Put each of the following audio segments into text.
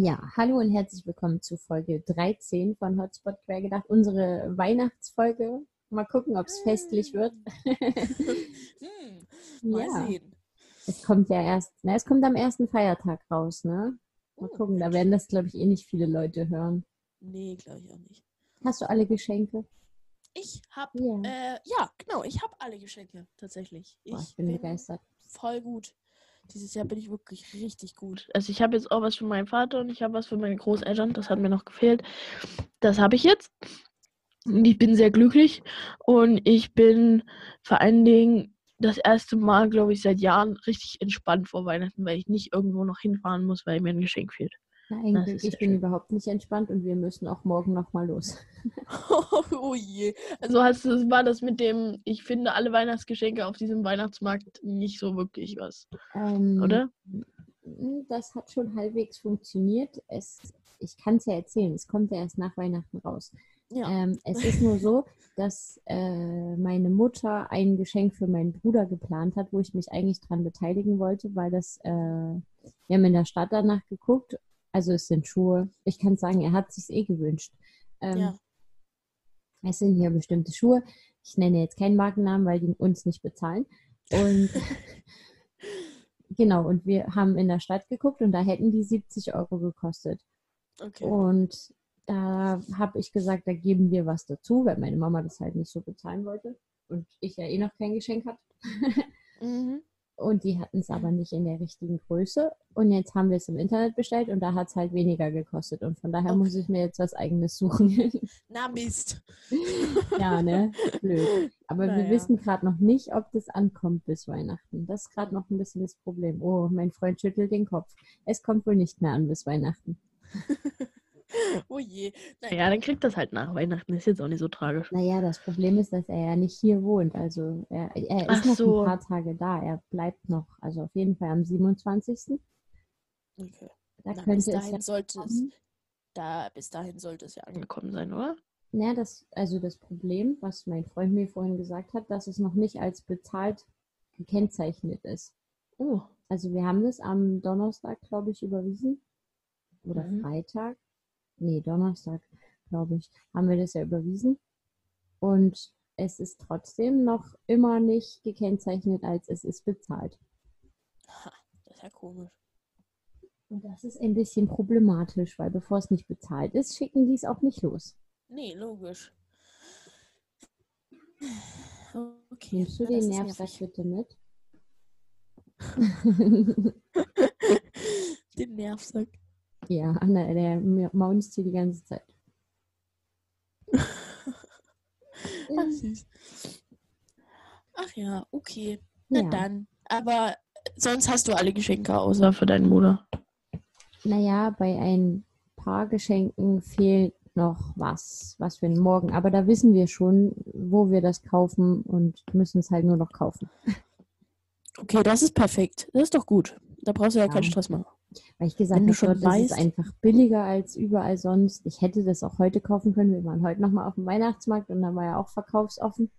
Ja, hallo und herzlich willkommen zu Folge 13 von Hotspot Quer gedacht, unsere Weihnachtsfolge. Mal gucken, ob es festlich wird. hm, mal ja, sehen. es kommt ja erst, na, es kommt am ersten Feiertag raus, ne? Mal Oh, gucken, da werden das, glaube ich, eh nicht viele Leute hören. Nee, glaube ich auch nicht. Hast du alle Geschenke? Ich habe, Ja. äh, ja, genau, ich habe alle Geschenke, tatsächlich. Boah, ich bin begeistert. voll gut. Dieses Jahr bin ich wirklich richtig gut. Also ich habe jetzt auch was für meinen Vater und ich habe was für meine Großeltern. Das hat mir noch gefehlt. Das habe ich jetzt. Und ich bin sehr glücklich. Und ich bin vor allen Dingen das erste Mal, glaube ich, seit Jahren richtig entspannt vor Weihnachten, weil ich nicht irgendwo noch hinfahren muss, weil mir ein Geschenk fehlt. Eigentlich, ist ich bin schön. überhaupt nicht entspannt und wir müssen auch morgen nochmal los. oh je. Also hast du, war das mit dem, ich finde alle Weihnachtsgeschenke auf diesem Weihnachtsmarkt nicht so wirklich was, Ähm, oder? Mm, Das hat schon halbwegs funktioniert. Es, ich kann es ja erzählen, es kommt ja erst nach Weihnachten raus. Ja. Ähm, es ist nur so, dass äh, meine Mutter ein Geschenk für meinen Bruder geplant hat, wo ich mich eigentlich dran beteiligen wollte, weil das, äh, wir haben in der Stadt danach geguckt. Also es sind Schuhe. Ich kann sagen, er hat sich eh gewünscht. Ähm, ja. Es sind hier bestimmte Schuhe. Ich nenne jetzt keinen Markennamen, weil die uns nicht bezahlen. Und genau, und wir haben in der Stadt geguckt und da hätten die 70 Euro gekostet. Okay. Und da habe ich gesagt, da geben wir was dazu, weil meine Mama das halt nicht so bezahlen wollte und ich ja eh noch kein Geschenk hatte. Mhm. Und die hatten es aber nicht in der richtigen Größe. Und jetzt haben wir es im Internet bestellt und da hat es halt weniger gekostet. Und von daher muss Okay. ich mir jetzt was eigenes suchen. Na Mist. ja, ne? Blöd. Aber wir Naja. wissen gerade noch nicht, ob das ankommt bis Weihnachten. Das ist gerade noch ein bisschen das Problem. Oh, mein Freund schüttelt den Kopf. Es kommt wohl nicht mehr an bis Weihnachten. Oh je. Naja, dann kriegt das halt nach Weihnachten. Ist jetzt auch nicht so tragisch. Naja, das Problem ist, dass er ja nicht hier wohnt. Also er, er ist Ach noch so. ein paar Tage da. Er bleibt noch. Also auf jeden Fall am 27. Okay. Da Na, bis könnte es dahin ja sollte es, da, bis dahin sollte es ja angekommen sein, oder? Ja, das, also das Problem, was mein Freund mir vorhin gesagt hat, dass es noch nicht als bezahlt gekennzeichnet ist. Oh. Also wir haben das am Donnerstag, glaube ich, überwiesen. Oder Mhm. Freitag. Nee, Donnerstag, glaube ich, haben wir das ja überwiesen. Und es ist trotzdem noch immer nicht gekennzeichnet, als es ist bezahlt. Ha, das ist ja komisch. Und das ist ein bisschen problematisch, weil bevor es nicht bezahlt ist, schicken die es auch nicht los. Nee, logisch. Okay. Nimmst du das den Nervsack bitte mit? Den Nervsack. Ja, Anna, der maunzt hier die ganze Zeit. Ach, süß. Ach ja, okay. Na Ja. dann. Aber sonst hast du alle Geschenke außer für deinen Bruder. Naja, bei ein paar Geschenken fehlt noch was, was für den Morgen. Aber da wissen wir schon, wo wir das kaufen und müssen es halt nur noch kaufen. Okay, das ist perfekt. Das ist doch gut. Da brauchst du ja, Ja. keinen Stress machen. Weil ich gesagt habe, schon dort ist einfach billiger als überall sonst. Ich hätte das auch heute kaufen können. Wir waren heute nochmal auf dem Weihnachtsmarkt und da war ja auch verkaufsoffen.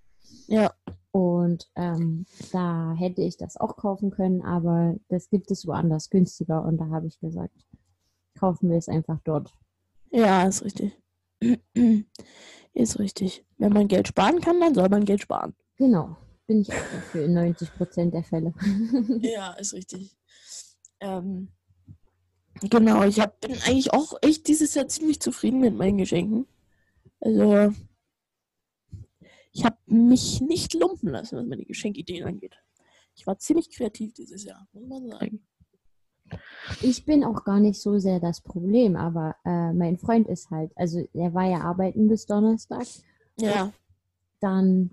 Ja. Und ähm, da hätte ich das auch kaufen können, aber das gibt es woanders günstiger. Und da habe ich gesagt, kaufen wir es einfach dort. Ja, ist richtig. ist richtig. Wenn man Geld sparen kann, dann soll man Geld sparen. Genau, bin ich auch dafür in 90 Prozent der Fälle. Ja, ist richtig. Ähm, genau, ich hab, bin eigentlich auch echt dieses Jahr ziemlich zufrieden mit meinen Geschenken. Also, ich habe mich nicht lumpen lassen, was meine Geschenkideen angeht. Ich war ziemlich kreativ dieses Jahr, muss man sagen. Ich bin auch gar nicht so sehr das Problem, aber äh, mein Freund ist halt, also er war ja arbeiten bis Donnerstag. Ja, Dann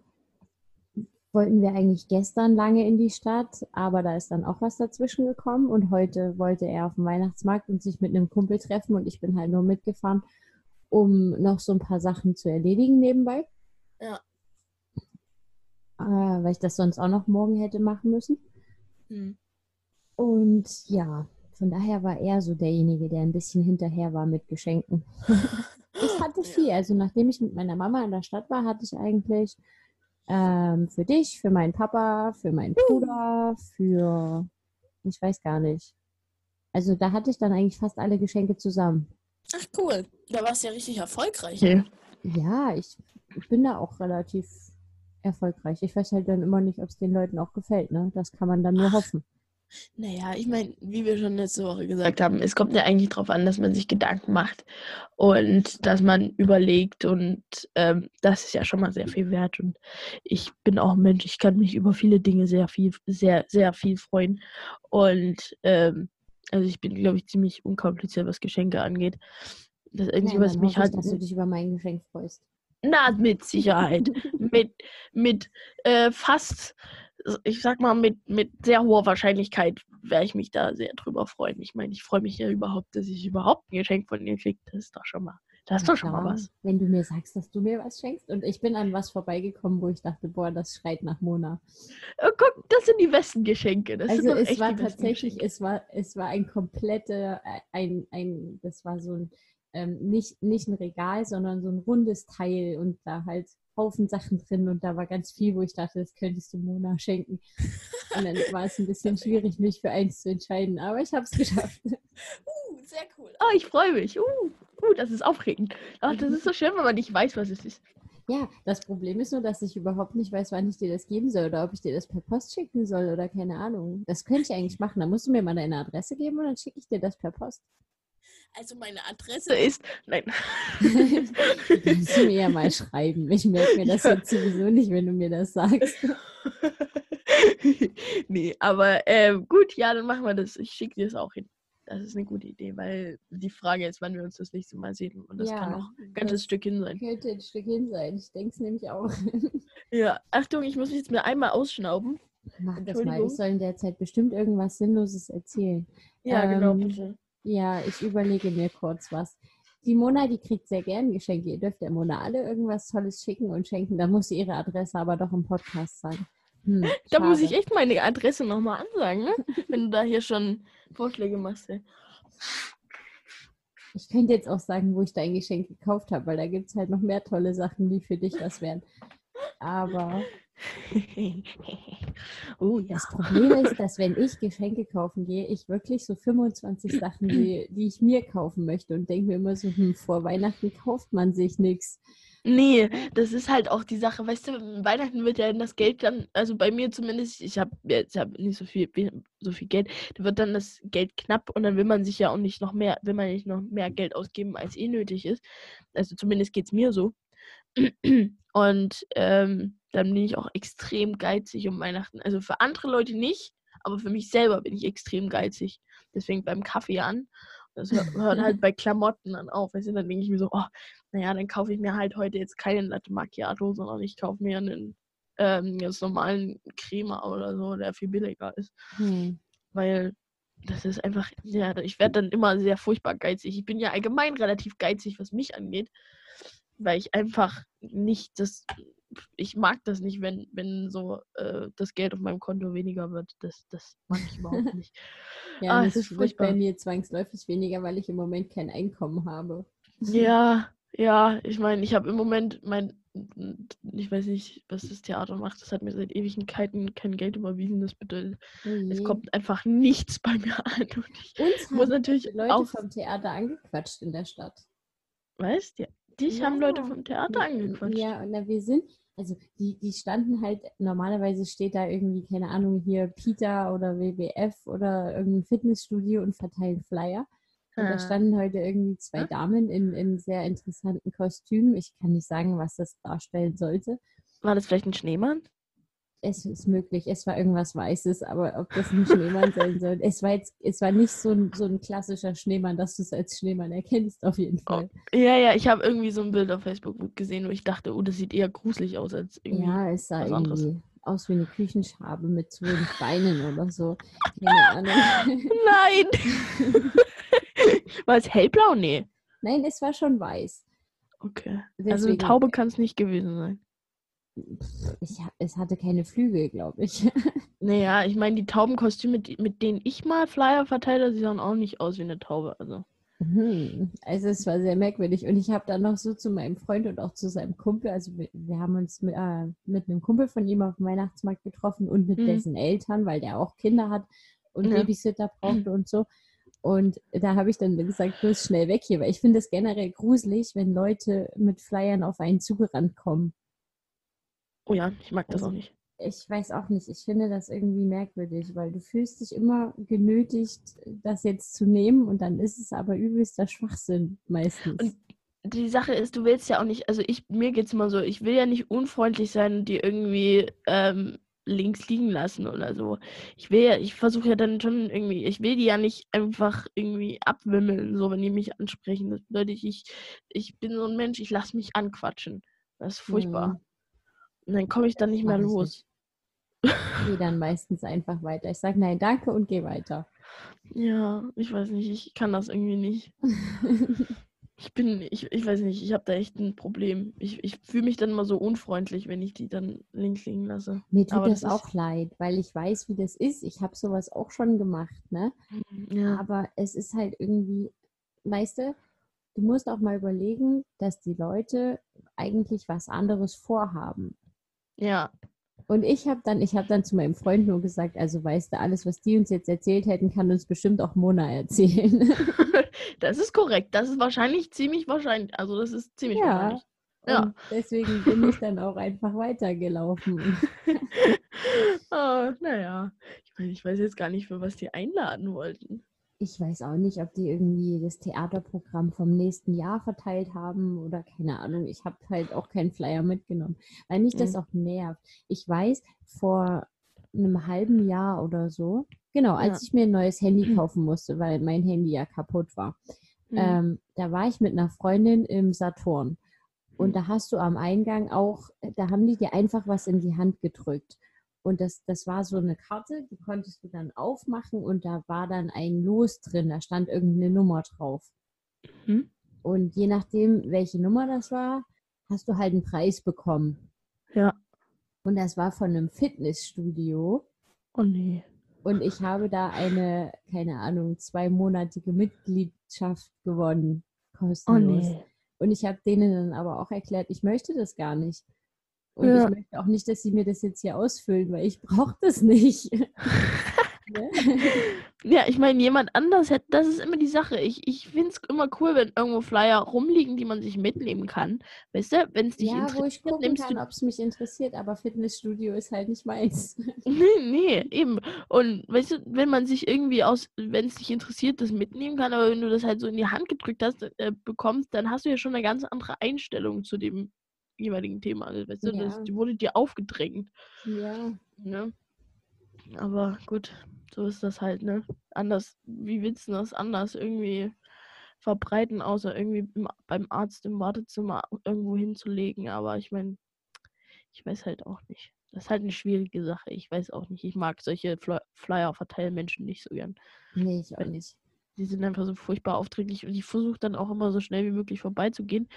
wollten wir eigentlich gestern lange in die Stadt, aber da ist dann auch was dazwischen gekommen und heute wollte er auf dem Weihnachtsmarkt und sich mit einem Kumpel treffen und ich bin halt nur mitgefahren, um noch so ein paar Sachen zu erledigen nebenbei. Ja. Äh, weil ich das sonst auch noch morgen hätte machen müssen. hm. Und ja, von daher war er so derjenige, der ein bisschen hinterher war mit Geschenken. ich hatte viel. Also nachdem ich mit meiner Mama in der Stadt war, hatte ich eigentlich ähm, für dich, für meinen Papa, für meinen Bruder, für, ich weiß gar nicht, Also da hatte ich dann eigentlich fast alle Geschenke zusammen. Ach cool. Da warst du ja richtig erfolgreich. Ja, ja ich bin da auch relativ erfolgreich. Ich weiß halt dann immer nicht, ob es den Leuten auch gefällt, ne? Das kann man dann nur hoffen. Naja, ich meine, wie wir schon letzte Woche gesagt haben, es kommt ja eigentlich darauf an, dass man sich Gedanken macht und dass man überlegt und ähm, das ist ja schon mal sehr viel wert und ich bin auch ein Mensch, ich kann mich über viele Dinge sehr viel, sehr, sehr viel freuen und ähm, also ich bin, glaube ich, ziemlich unkompliziert, was Geschenke angeht. Das Einzige, was mich halt... dass du dich über mein Geschenk freust. Na, mit Sicherheit. mit mit äh, fast ich sag mal, mit, mit sehr hoher Wahrscheinlichkeit werde ich mich da sehr drüber freuen. Ich meine, ich freue mich ja überhaupt, dass ich überhaupt ein Geschenk von dir kriege. Das ist doch schon mal, das ist doch schon mal was. Wenn du mir sagst, dass du mir was schenkst und ich bin an was vorbeigekommen, wo ich dachte, boah, das schreit nach Mona. Oh, guck, das sind die besten Geschenke. Das also es war tatsächlich, es war, es war ein kompletter, äh, ein, ein, das war so ein, ähm, nicht, nicht ein Regal, sondern so ein rundes Teil und da halt Haufen Sachen drin und da war ganz viel, wo ich dachte, das könntest du Mona schenken. Und dann war es ein bisschen schwierig, mich für eins zu entscheiden, aber ich habe es geschafft. Uh, sehr cool. Oh, ich freue mich. Uh, uh, das ist aufregend. Ach, das ist so schön, wenn man nicht weiß, was es ist. Ja, das Problem ist nur, dass ich überhaupt nicht weiß, wann ich dir das geben soll oder ob ich dir das per Post schicken soll oder keine Ahnung. Das könnte ich eigentlich machen. Da musst du mir mal deine Adresse geben und dann schicke ich dir das per Post. Also meine Adresse ist. Nein. Kannst du mir ja mal schreiben. Ich merke mir das ja. jetzt sowieso nicht, wenn du mir das sagst. nee, aber äh, gut, ja, dann machen wir das. Ich schicke dir das auch hin. Das ist eine gute Idee, weil die Frage ist, wann wir uns das nächste Mal sehen. Und das ja, kann auch ein ganzes Stück hin sein. Könnte ein Stück hin sein. Ich denke es nämlich auch. ja, Achtung, ich muss mich jetzt mir einmal ausschnauben. Mach das mal. Ich soll in der Zeit bestimmt irgendwas Sinnloses erzählen. Ja, genau, ähm, genau, bitte. Ja, ich überlege mir kurz was. Die Mona, die kriegt sehr gern Geschenke. Ihr dürft der Mona alle irgendwas Tolles schicken und schenken. Da muss ihre Adresse aber doch im Podcast sein. Hm, da muss ich echt meine Adresse nochmal ansagen, ne? wenn du da hier schon Vorschläge machst. Ey. Ich könnte jetzt auch sagen, wo ich dein Geschenk gekauft habe, weil da gibt es halt noch mehr tolle Sachen, die für dich was wären. Aber oh, ja. Das Problem ist, dass wenn ich Geschenke kaufen gehe, ich wirklich so 25 Sachen sehe, die ich mir kaufen möchte und denke mir immer so, hm, vor Weihnachten kauft man sich nichts. Nee, das ist halt auch die Sache, weißt du, Weihnachten wird ja das Geld dann, also bei mir zumindest, ich habe jetzt hab nicht so viel, so viel Geld, da wird dann das Geld knapp und dann will man sich ja auch nicht noch mehr, will man nicht noch mehr Geld ausgeben, als eh nötig ist. Also zumindest geht es mir so. Und ähm, dann bin ich auch extrem geizig um Weihnachten. Also für andere Leute nicht, aber für mich selber bin ich extrem geizig. Deswegen beim Kaffee an. Das hört halt bei Klamotten dann auf. Weißt du, dann denke ich mir so, oh, naja, dann kaufe ich mir halt heute jetzt keinen Latte Macchiato, sondern ich kaufe mir einen ähm, ganz normalen Crema oder so, der viel billiger ist. Hm. Weil das ist einfach, ja, ich werde dann immer sehr furchtbar geizig. Ich bin ja allgemein relativ geizig, was mich angeht weil ich einfach nicht das, ich mag das nicht, wenn, wenn so äh, das Geld auf meinem Konto weniger wird. Das, das mag ich überhaupt nicht. ja, ah, das ist wird bei mir zwangsläufig weniger, weil ich im Moment kein Einkommen habe. ja, ja, ich meine, ich habe im Moment mein, ich weiß nicht, was das Theater macht. Das hat mir seit Ewigkeiten kein Geld überwiesen. Das bedeutet, oh es kommt einfach nichts bei mir an. Und ich Uns muss natürlich Leute auch vom Theater angequatscht in der Stadt. Weißt du? Dich ja. haben Leute vom Theater angequatscht. Ja, und wir sind, also die, die standen halt, normalerweise steht da irgendwie, keine Ahnung, hier Peter oder WWF oder irgendein Fitnessstudio und verteilen Flyer. Und ah. da standen heute irgendwie zwei Damen in, in sehr interessanten Kostümen. Ich kann nicht sagen, was das darstellen sollte. War das vielleicht ein Schneemann? Es ist möglich, es war irgendwas Weißes, aber ob das ein Schneemann sein soll, es war jetzt, es war nicht so ein, so ein klassischer Schneemann, dass du es als Schneemann erkennst, auf jeden oh, Fall. Oh, ja, ja, ich habe irgendwie so ein Bild auf Facebook gesehen, wo ich dachte, oh, das sieht eher gruselig aus als irgendwie. Ja, es sah irgendwie anderes. aus wie eine Küchenschabe mit zwölf Beinen oder so. Keine Ahnung. Nein! war es hellblau? Nee. Nein, es war schon weiß. Okay. Deswegen, also eine Taube kann es nicht gewesen sein ich, es hatte keine Flügel, glaube ich. Naja, ich meine, die Taubenkostüme, mit denen ich mal Flyer verteile, sie sahen auch nicht aus wie eine Taube. Also. Mhm. Also es war sehr merkwürdig. Und ich habe dann noch so zu meinem Freund und auch zu seinem Kumpel, also wir, wir haben uns mit, äh, mit, einem Kumpel von ihm auf dem Weihnachtsmarkt getroffen und mit mhm. dessen Eltern, weil der auch Kinder hat und ja. Babysitter brauchte und so. Und da habe ich dann gesagt, bloß schnell weg hier, weil ich finde es generell gruselig, wenn Leute mit Flyern auf einen zugerannt kommen. Oh ja, ich mag das Also, auch nicht. Ich weiß auch nicht, ich finde das irgendwie merkwürdig, weil du fühlst dich immer genötigt, das jetzt zu nehmen und dann ist es aber übelster Schwachsinn meistens. Und die Sache ist, du willst ja auch nicht, also ich, mir geht's immer so, ich will ja nicht unfreundlich sein und die irgendwie ähm, links liegen lassen oder so. Ich will ja, ich versuche ja dann schon irgendwie, ich will die ja nicht einfach irgendwie abwimmeln, so wenn die mich ansprechen. Das bedeutet, ich, ich bin so ein Mensch, ich lasse mich anquatschen. Das ist furchtbar. Und dann komme ich dann nicht mehr los. Ich gehe dann meistens einfach weiter. Ich sage nein, danke und gehe weiter. Ja, ich weiß nicht, ich kann das irgendwie nicht. Ich bin, ich, ich weiß nicht, ich habe da echt ein Problem. Ich, ich fühle mich dann immer so unfreundlich, wenn ich die dann links liegen lasse. Mir tut das, das auch leid, weil ich weiß, wie das ist. Ich habe sowas auch schon gemacht, ne? Ja, Aber es ist halt irgendwie, weißt du, du musst auch mal überlegen, dass die Leute eigentlich was anderes vorhaben. Ja. Und ich habe dann, ich habe dann zu meinem Freund nur gesagt, also weißt du, alles, was die uns jetzt erzählt hätten, kann uns bestimmt auch Mona erzählen. Das ist korrekt. Das ist wahrscheinlich ziemlich wahrscheinlich. Also das ist ziemlich Ja. wahrscheinlich. Ja. Und deswegen bin ich dann auch einfach weitergelaufen. oh, naja. Ich meine, ich weiß jetzt gar nicht, für was die einladen wollten. Ich weiß auch nicht, ob die irgendwie das Theaterprogramm vom nächsten Jahr verteilt haben oder keine Ahnung. Ich habe halt auch keinen Flyer mitgenommen, weil mich das Mhm. auch nervt. Ich weiß, vor einem halben Jahr oder so, genau, als Ja. ich mir ein neues Handy kaufen musste, weil mein Handy ja kaputt war, Hm. ähm, da war ich mit einer Freundin im Saturn. Und Mhm. da hast du am Eingang auch, da haben die dir einfach was in die Hand gedrückt. Und das, das war so eine Karte, die konntest du dann aufmachen und da war dann ein Los drin, da stand irgendeine Nummer drauf. Mhm. Und je nachdem, welche Nummer das war, hast du halt einen Preis bekommen. Ja. Und das war von einem Fitnessstudio. Oh nee. Und ich habe da eine, keine Ahnung, zweimonatige Mitgliedschaft gewonnen. Oh Kostenlos. nee. Und ich habe denen dann aber auch erklärt, ich möchte das gar nicht. Und Ja. ich möchte auch nicht, dass sie mir das jetzt hier ausfüllen, weil ich brauche das nicht. Ja, ich meine, jemand anders hätte, das ist immer die Sache. Ich, ich finde es immer cool, wenn irgendwo Flyer rumliegen, die man sich mitnehmen kann. Weißt du, wenn es dich ja, wo ich interessiert, gucken nimmst kann, ob es mich interessiert, aber Fitnessstudio ist halt nicht meins. Nee, nee, eben. Und weißt du, wenn man sich irgendwie aus, wenn es dich interessiert, das mitnehmen kann, aber wenn du das halt so in die Hand gedrückt hast, äh, bekommst, dann hast du ja schon eine ganz andere Einstellung zu dem jeweiligen Thema. Also, weißt du, das Ja. die wurde dir aufgedrängt. Ja, Ne? Aber gut, so ist das halt, ne? Anders, wie willst du das anders irgendwie verbreiten, außer irgendwie im, beim Arzt im Wartezimmer irgendwo hinzulegen? Aber ich meine, ich weiß halt auch nicht. Das ist halt eine schwierige Sache. Ich weiß auch nicht. Ich mag solche Fly Flyer-Verteilmenschen nicht so gern. nee, ich auch nicht. Die sind einfach so furchtbar aufdringlich und ich versuche dann auch immer so schnell wie möglich vorbeizugehen.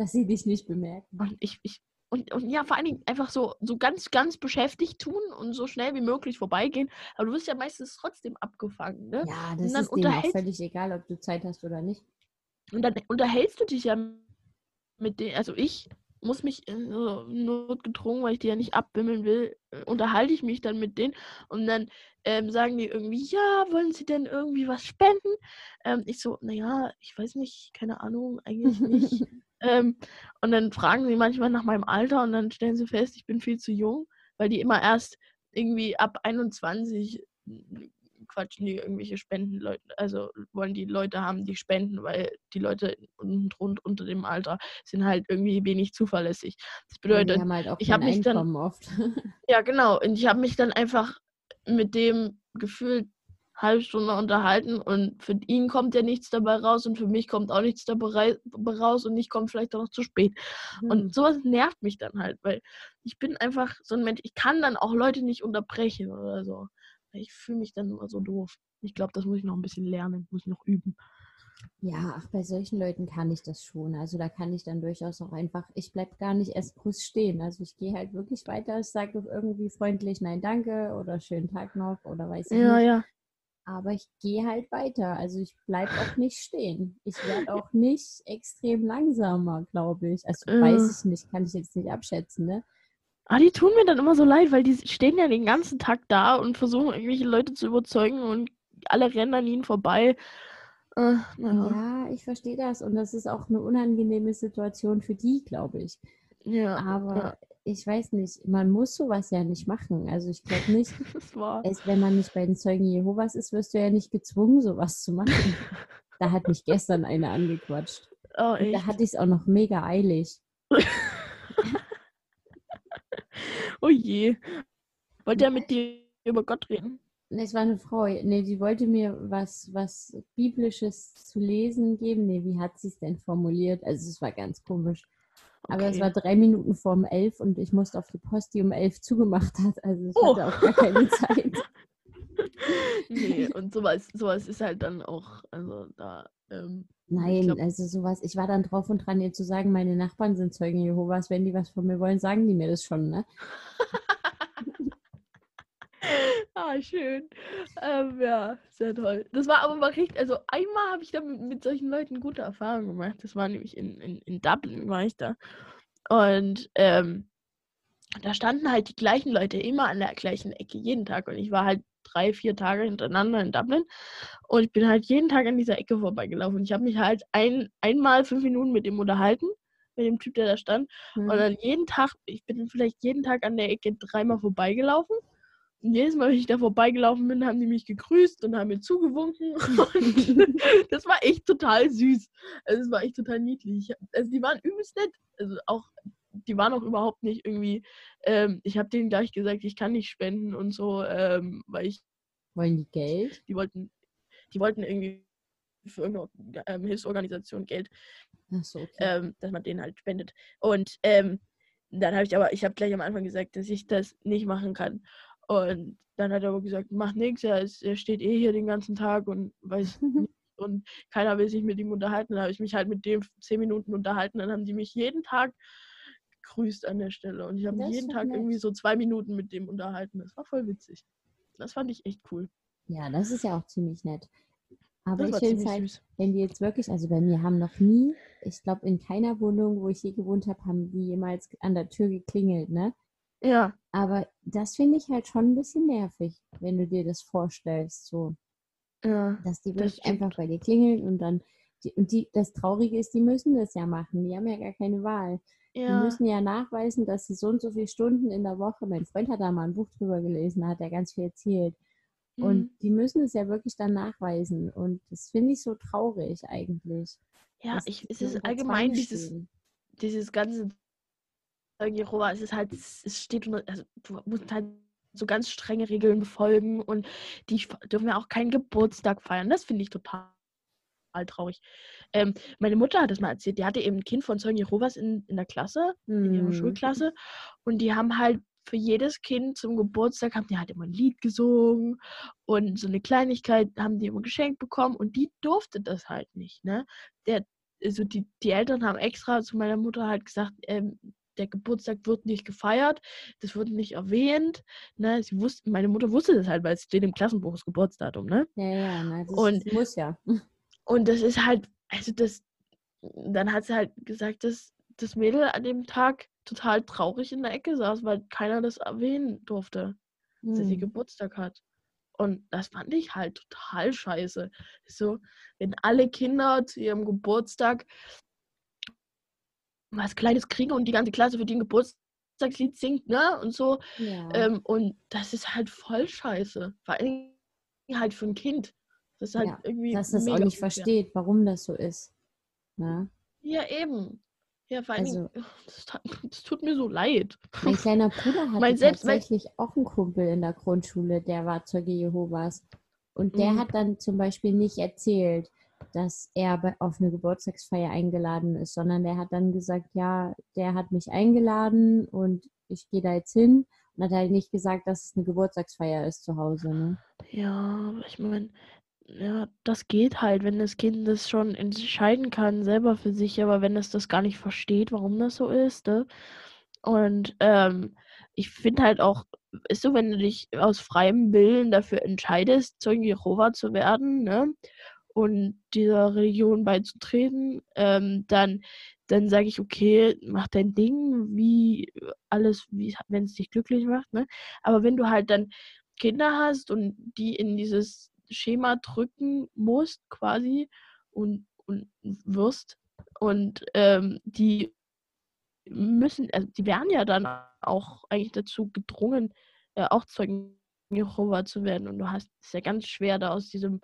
Dass sie dich nicht bemerken. Und ich, ich und, und ja, vor allen Dingen einfach so, so ganz, ganz beschäftigt tun und so schnell wie möglich vorbeigehen. Aber du wirst ja meistens trotzdem abgefangen, ne? Ja, Und das dann ist denen auch völlig egal, ob du Zeit hast oder nicht. Und dann unterhältst du dich ja mit denen, also ich muss mich so notgedrungen, weil ich die ja nicht abwimmeln will, äh, unterhalte ich mich dann mit denen und dann ähm, sagen die irgendwie, ja, wollen sie denn irgendwie was spenden? Ähm, ich so, naja, ich weiß nicht, keine Ahnung, eigentlich nicht. ähm, und dann fragen sie manchmal nach meinem Alter und dann stellen sie fest, ich bin viel zu jung, weil die immer erst irgendwie ab 21 quatschen die irgendwelche Spendenleute, also wollen die Leute haben, die spenden, weil die Leute und rund unter dem Alter sind halt irgendwie wenig zuverlässig. Das Ja, bedeutet, haben halt ich kein hab mich dann- oft. ja genau, und ich habe mich dann einfach mit dem gefühlt halbe Stunde unterhalten und für ihn kommt ja nichts dabei raus und für mich kommt auch nichts dabei raus und ich komme vielleicht auch noch zu spät. Hm. Und sowas nervt mich dann halt, weil ich bin einfach so ein Mensch, ich kann dann auch Leute nicht unterbrechen oder so. Ich fühle mich dann immer so doof. Ich glaube, das muss ich noch ein bisschen lernen, muss ich noch üben. Ja, ach, bei solchen Leuten kann ich das schon. Also da kann ich dann durchaus auch einfach, ich bleib gar nicht erst groß stehen. Also ich gehe halt wirklich weiter, ich sage irgendwie freundlich Nein, danke oder schönen Tag noch oder weiß ich Ja, nicht. ja. Aber ich gehe halt weiter. Also ich bleib auch nicht stehen. Ich werde auch nicht extrem langsamer, glaube ich. Also Äh. weiß ich nicht, kann ich jetzt nicht abschätzen, ne? Ah, die tun mir dann immer so leid, weil die stehen ja den ganzen Tag da und versuchen irgendwelche Leute zu überzeugen und alle rennen an ihnen vorbei. Äh, naja. Ja, ich verstehe das. Und das ist auch eine unangenehme Situation für die, glaube ich. Ja, Aber ja. Ich weiß nicht, man muss sowas ja nicht machen. Also ich glaube nicht, es, wenn man nicht bei den Zeugen Jehovas ist, wirst du ja nicht gezwungen, sowas zu machen. da hat mich gestern eine angequatscht. Oh, da hatte ich es auch noch mega eilig. oh je. Wollte er mit dir über Gott reden? Ne, Es war eine Frau. Nee, die wollte mir was, was Biblisches zu lesen geben. Nee, wie hat sie es denn formuliert? Also es war ganz komisch. Aber es war drei Minuten vorm elf und ich musste auf die Post, die um elf zugemacht hat. Also ich Oh. hatte auch gar keine Zeit. nee, und sowas, sowas ist halt dann auch, also da, ähm, Nein, glaub- also sowas. Ich war dann drauf und dran, ihr zu sagen, meine Nachbarn sind Zeugen Jehovas. Wenn die was von mir wollen, sagen die mir das schon, ne? ah, schön. Ähm, ja, sehr toll. Das war aber mal richtig, also einmal habe ich da mit, mit solchen Leuten gute Erfahrungen gemacht. Das war nämlich in, in, in Dublin, war ich da. Und ähm, da standen halt die gleichen Leute immer an der gleichen Ecke, jeden Tag. Und ich war halt drei, vier Tage hintereinander in Dublin. Und ich bin halt jeden Tag an dieser Ecke vorbeigelaufen. Und ich habe mich halt ein, einmal fünf Minuten mit dem unterhalten, mit dem Typ, der da stand. Hm. Und dann jeden Tag, ich bin vielleicht jeden Tag an der Ecke dreimal vorbeigelaufen. Jedes Mal, wenn ich da vorbeigelaufen bin, haben die mich gegrüßt und haben mir zugewunken. Und das war echt total süß. Also es war echt total niedlich. Also die waren übelst nett. Also auch, die waren auch überhaupt nicht irgendwie, ähm, ich habe denen gleich gesagt, ich kann nicht spenden und so, ähm, weil ich, Wollen die Geld? die wollten, die wollten irgendwie für irgendeine ähm, Hilfsorganisation Geld so, okay. ähm, dass man den halt spendet. Und ähm, dann habe ich aber, ich habe gleich am Anfang gesagt, dass ich das nicht machen kann. Und dann hat er aber gesagt, mach nichts, er, ist- er steht eh hier den ganzen Tag und weiß nicht. Und keiner will sich mit ihm unterhalten. Dann habe ich mich halt mit dem zehn Minuten unterhalten. Dann haben die mich jeden Tag gegrüßt an der Stelle. Und ich habe mich jeden Tag nett. irgendwie so zwei Minuten mit dem unterhalten. Das war voll witzig. Das fand ich echt cool. Ja, das ist ja auch ziemlich nett. Aber Das ich finde es halt, süß. wenn die jetzt wirklich, also bei mir haben noch nie, ich glaube in keiner Wohnung, wo ich je gewohnt habe, haben die jemals an der Tür geklingelt, ne? Ja, Aber das finde ich halt schon ein bisschen nervig, wenn du dir das vorstellst, so, ja. dass die Das wirklich stimmt. einfach bei dir klingeln und dann, die, und die, das Traurige ist, die müssen das ja machen, die haben ja gar keine Wahl. Die Ja, müssen ja nachweisen, dass sie so und so viele Stunden in der Woche, mein Freund hat da mal ein Buch drüber gelesen, hat er ganz viel erzählt. mhm. Und die müssen es ja wirklich dann nachweisen. Und das finde ich so traurig eigentlich. ja ich, die es ist allgemein dieses, dieses ganze Jehova, es ist halt, es steht also du musst halt so ganz strenge Regeln befolgen und die dürfen ja auch keinen Geburtstag feiern. Das finde ich total traurig. Ähm, meine Mutter hat das mal erzählt, die hatte eben ein Kind von Zeugen Jehovas in, in der Klasse, in ihrer Hm. Schulklasse und die haben halt für jedes Kind zum Geburtstag haben die halt immer ein Lied gesungen und so eine Kleinigkeit haben die immer geschenkt bekommen und die durfte das halt nicht, ne? Der, also die, die Eltern haben extra zu meiner Mutter halt gesagt, ähm, der Geburtstag wird nicht gefeiert, das wird nicht erwähnt, ne? Sie wusste, meine Mutter wusste das halt, weil es steht im Klassenbuch das Geburtsdatum, ne? Ja, ja, na, das Und- muss ja. Und das ist halt, also das, dann hat sie halt gesagt, dass das Mädel an dem Tag total traurig in der Ecke saß, weil keiner das erwähnen durfte, dass sie Hm. Geburtstag hat. Und das fand ich halt total scheiße. So, wenn alle Kinder zu ihrem Geburtstag was Kleines kriegen und die ganze Klasse für den Geburtstagslied singt, ne? Und so. Ja. Ähm, und das ist halt voll scheiße. Vor Dingen halt für ein Kind. Das ist halt Ja, irgendwie. dass das auch nicht unfair. versteht, warum das so ist. Ne? Ja, eben. Ja, vor allen Also- das, das tut mir so leid. Mein kleiner Bruder hatte Mein selbst- mein- tatsächlich auch einen Kumpel in der Grundschule, der war Zeuge Jehovas. Und der Mhm. hat dann zum Beispiel nicht erzählt, dass er auf eine Geburtstagsfeier eingeladen ist, sondern der hat dann gesagt, ja, der hat mich eingeladen und ich gehe da jetzt hin. Und hat halt nicht gesagt, dass es eine Geburtstagsfeier ist zu Hause. Ne? Ja, ich meine, ja, das geht halt, wenn das Kind das schon entscheiden kann, selber für sich, aber wenn es das gar nicht versteht, warum das so ist, ne? Und ähm, ich finde halt auch, ist so, wenn du dich aus freiem Willen dafür entscheidest, Zeugen Jehova zu werden, ne? Und dieser Religion beizutreten, ähm, dann, dann sage ich, okay, mach dein Ding, wie alles, wie wenn es dich glücklich macht, ne? Aber wenn du halt dann Kinder hast und die in dieses Schema drücken musst quasi und, und wirst. Und ähm, die müssen, also die werden ja dann auch eigentlich dazu gedrungen, äh, auch Zeugen Jehova zu werden. Und du hast es ja ganz schwer, da aus diesem,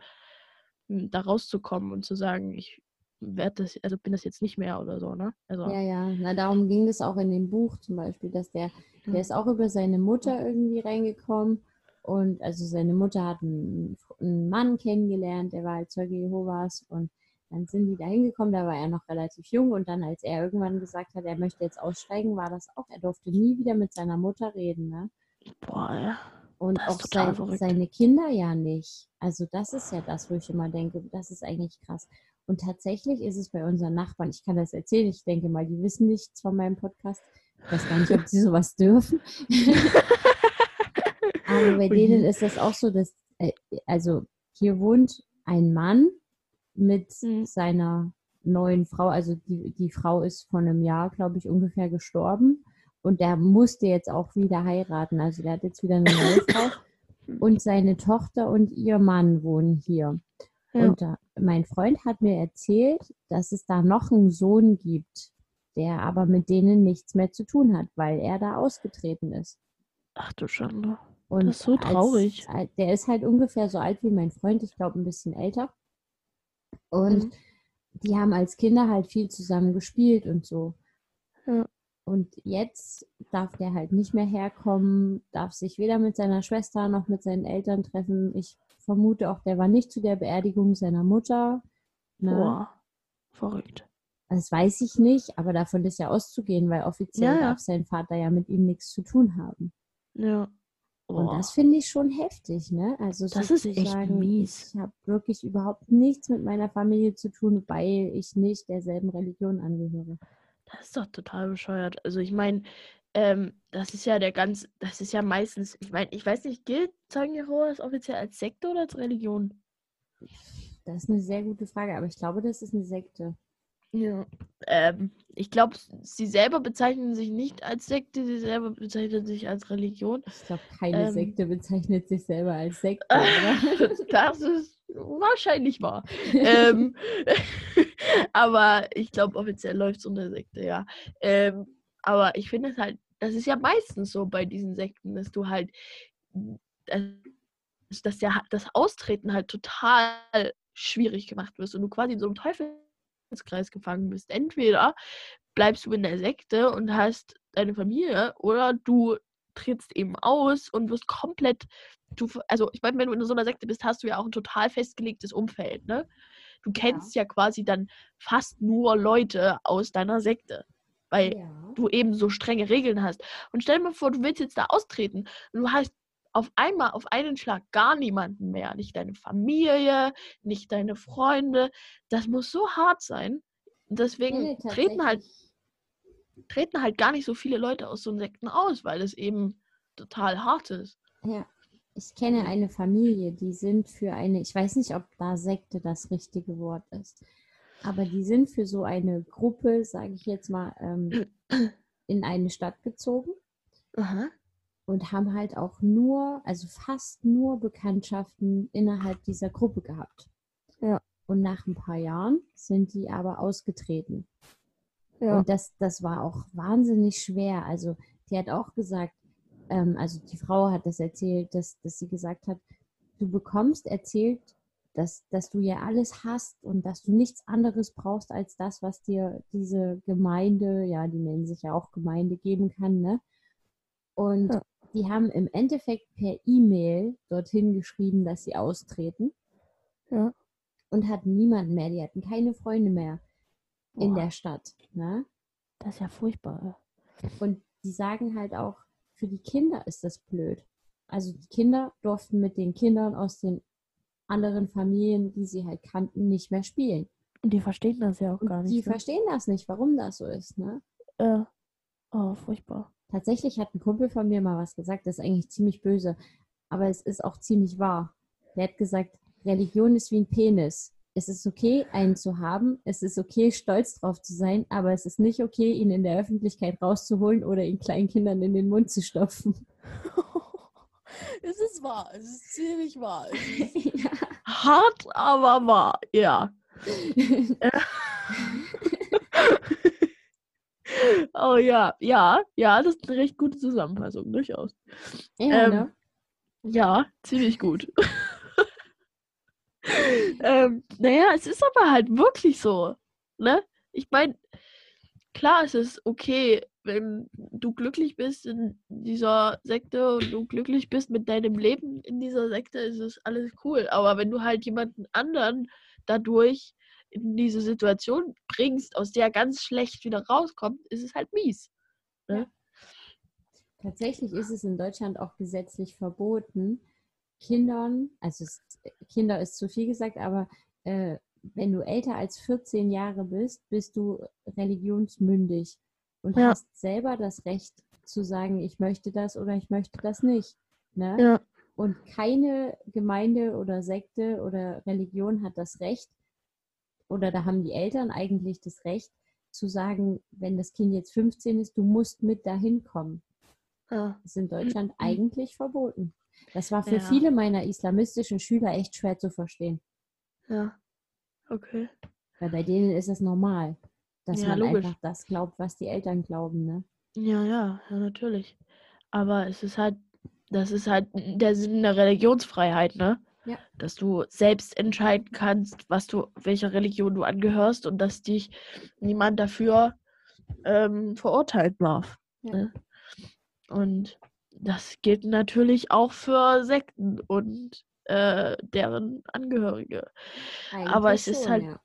da rauszukommen und zu sagen, ich werde das, also bin das jetzt nicht mehr oder so, ne? Also, Ja, ja, na darum ging es auch in dem Buch zum Beispiel, dass der, der ist auch über seine Mutter irgendwie reingekommen und also seine Mutter hat einen, einen Mann kennengelernt, der war halt Zeuge Jehovas und dann sind die da hingekommen, da war er noch relativ jung und dann, als er irgendwann gesagt hat, er möchte jetzt aussteigen, war das auch, er durfte nie wieder mit seiner Mutter reden, ne? boah, ja. Und auch sein, seine Kinder ja nicht. Also das ist ja das, wo ich immer denke, das ist eigentlich krass. Und tatsächlich ist es bei unseren Nachbarn, ich kann das erzählen, ich denke mal, die wissen nichts von meinem Podcast. Ich weiß gar nicht, ob sie sowas dürfen. Aber bei Ui. denen ist das auch so, dass, äh, also hier wohnt ein Mann mit Mhm. seiner neuen Frau, also die, die Frau ist vor einem Jahr, glaube ich, ungefähr gestorben. Und der musste jetzt auch wieder heiraten. Also der hat jetzt wieder eine neue Frau. Und seine Tochter und ihr Mann wohnen hier. Ja. Und da, mein Freund hat mir erzählt, dass es da noch einen Sohn gibt, der aber mit denen nichts mehr zu tun hat, weil er da ausgetreten ist. Ach du Schande. Und Das ist so als- traurig. Als, der ist halt ungefähr so alt wie mein Freund, ich glaube ein bisschen älter. Und Mhm. die haben als Kinder halt viel zusammen gespielt und so. Ja. Und jetzt darf der halt nicht mehr herkommen, darf sich weder mit seiner Schwester noch mit seinen Eltern treffen. Ich vermute auch, der war nicht zu der Beerdigung seiner Mutter. Ne? Boah. Verrückt. Das weiß ich nicht, aber davon ist ja auszugehen, weil offiziell Ja, ja. darf sein Vater ja mit ihm nichts zu tun haben. Ja. Und Boah. das finde ich schon heftig, ne? Also Das ist echt sozusagen, mies. Ich habe wirklich überhaupt nichts mit meiner Familie zu tun, weil ich nicht derselben Religion angehöre. Das ist doch total bescheuert. Also ich meine, ähm, das ist ja der ganz, das ist ja meistens, ich meine, ich weiß nicht, gilt Zeugen Jehovas offiziell als Sekte oder als Religion? Das ist eine sehr gute Frage, aber ich glaube, das ist eine Sekte. Ja. Ähm, ich glaube, sie selber bezeichnen sich nicht als Sekte, sie selber bezeichnen sich als Religion. Ich glaube, keine Ähm. Sekte bezeichnet sich selber als Sekte, oder? das ist wahrscheinlich wahr. ähm, aber ich glaube, offiziell läuft es unter Sekte, ja. Ähm, aber ich finde es halt, das ist ja meistens so bei diesen Sekten, dass du halt, dass, dass ja das Austreten halt total schwierig gemacht wird und du quasi in so einem Teufelskreis gefangen bist. Entweder bleibst du in der Sekte und hast deine Familie oder du trittst eben aus und wirst komplett du, also ich meine, wenn du in so einer Sekte bist, hast du ja auch ein total festgelegtes Umfeld, ne? Du kennst ja, quasi dann fast nur Leute aus deiner Sekte, weil Ja. du eben so strenge Regeln hast. Und stell dir mal vor, du willst jetzt da austreten und du hast auf einmal, auf einen Schlag gar niemanden mehr. Nicht deine Familie, nicht deine Freunde. Das muss so hart sein. Und deswegen Nee, treten halt treten halt gar nicht so viele Leute aus so Sekten aus, weil es eben total hart ist. Ja, ich kenne eine Familie, die sind für eine, ich weiß nicht, ob da Sekte das richtige Wort ist, aber die sind für so eine Gruppe, sage ich jetzt mal, ähm, in eine Stadt gezogen Aha. und haben halt auch nur, also fast nur Bekanntschaften innerhalb dieser Gruppe gehabt. Ja. Und nach ein paar Jahren sind die aber ausgetreten. Ja. Und das, das war auch wahnsinnig schwer. Also die hat auch gesagt, ähm, also die Frau hat das erzählt, dass, dass sie gesagt hat, du bekommst erzählt, dass, dass du ja alles hast und dass du nichts anderes brauchst als das, was dir diese Gemeinde, ja, die nennen sich ja auch Gemeinde, geben kann, ne? Und Ja. die haben im Endeffekt per E-Mail dorthin geschrieben, dass sie austreten Ja. und hatten niemanden mehr, die hatten keine Freunde mehr in Boah. der Stadt, ne? Das ist ja furchtbar. Und die sagen halt auch, für die Kinder ist das blöd. Also die Kinder durften mit den Kindern aus den anderen Familien, die sie halt kannten, nicht mehr spielen. Und die verstehen das ja auch Und gar die nicht. ne? verstehen das nicht, warum das so ist. Ne? Äh, oh, furchtbar. Tatsächlich hat ein Kumpel von mir mal was gesagt, das ist eigentlich ziemlich böse, aber es ist auch ziemlich wahr. Der hat gesagt, Religion ist wie ein Penis. Es ist okay, einen zu haben, es ist okay, stolz drauf zu sein, aber es ist nicht okay, ihn in der Öffentlichkeit rauszuholen oder ihn kleinen Kindern in den Mund zu stopfen. Es ist wahr, es ist ziemlich wahr. Ist ja. hart, aber wahr, ja. oh ja, ja, ja, das ist eine recht gute Zusammenfassung, durchaus. ja, Ähm, ne? Ja, ziemlich gut. Ähm, naja, es ist aber halt wirklich so. Ne? Ich meine, klar, es ist okay, wenn du glücklich bist in dieser Sekte und du glücklich bist mit deinem Leben in dieser Sekte, ist es alles cool. Aber wenn du halt jemanden anderen dadurch in diese Situation bringst, aus der er ganz schlecht wieder rauskommt, ist es halt mies. Tatsächlich ist es in Deutschland auch gesetzlich verboten, Kindern, also es, Kinder ist zu viel gesagt, aber äh, wenn du älter als 14 Jahre bist, bist du religionsmündig und Ja. hast selber das Recht zu sagen, ich möchte das oder ich möchte das nicht. Ne? Ja. Und keine Gemeinde oder Sekte oder Religion hat das Recht, oder da haben die Eltern eigentlich das Recht, zu sagen, wenn das Kind jetzt 15 ist, du musst mit dahin kommen. Ja. Das ist in Deutschland eigentlich verboten. Das war für Ja. viele meiner islamistischen Schüler echt schwer zu verstehen. ja. Okay. Weil bei denen ist es normal, dass Ja, man logisch. einfach das glaubt, was die Eltern glauben. Ne? Ja, ja, ja, natürlich. Aber es ist halt, das ist halt der Sinn der Religionsfreiheit, ne? Ja. Dass du selbst entscheiden kannst, was du, welcher Religion du angehörst und dass dich niemand dafür ähm, verurteilen darf. Ja. Ne? Und das gilt natürlich auch für Sekten und äh, deren Angehörige. Aber Eigentlich es ist halt- Ja,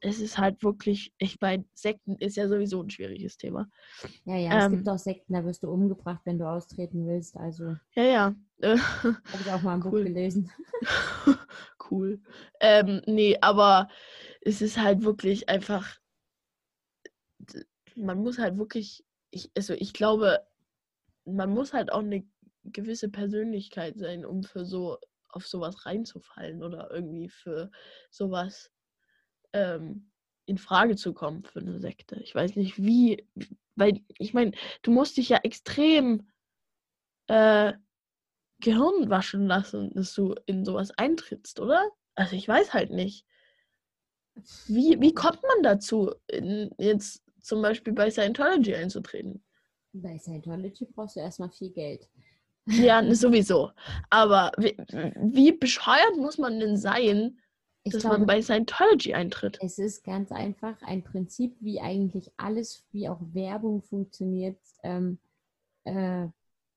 Es ist halt wirklich, ich meine, Sekten ist ja sowieso ein schwieriges Thema. ja, ja es ähm, gibt auch Sekten, da wirst du umgebracht, wenn du austreten willst. Also Ja, ja. Äh, habe ich auch mal ein Buch Cool. gelesen. cool. Ähm, nee, aber es ist halt wirklich einfach. Man muss halt wirklich. Ich, also ich glaube, man muss halt auch eine gewisse Persönlichkeit sein, um für so auf sowas reinzufallen oder irgendwie für sowas ähm, in Frage zu kommen für eine Sekte. Ich weiß nicht wie, weil ich meine, du musst dich ja extrem äh, Gehirn waschen lassen, dass du in sowas eintrittst, oder? Also ich weiß halt nicht. Wie, wie kommt man dazu, in, jetzt zum Beispiel bei Scientology einzutreten? Bei Scientology brauchst du erstmal viel Geld. Ja, sowieso. Aber wie, wie bescheuert muss man denn sein, Ich dass glaube, man bei Scientology eintritt? Es ist ganz einfach ein Prinzip, wie eigentlich alles, wie auch Werbung funktioniert, ähm, äh,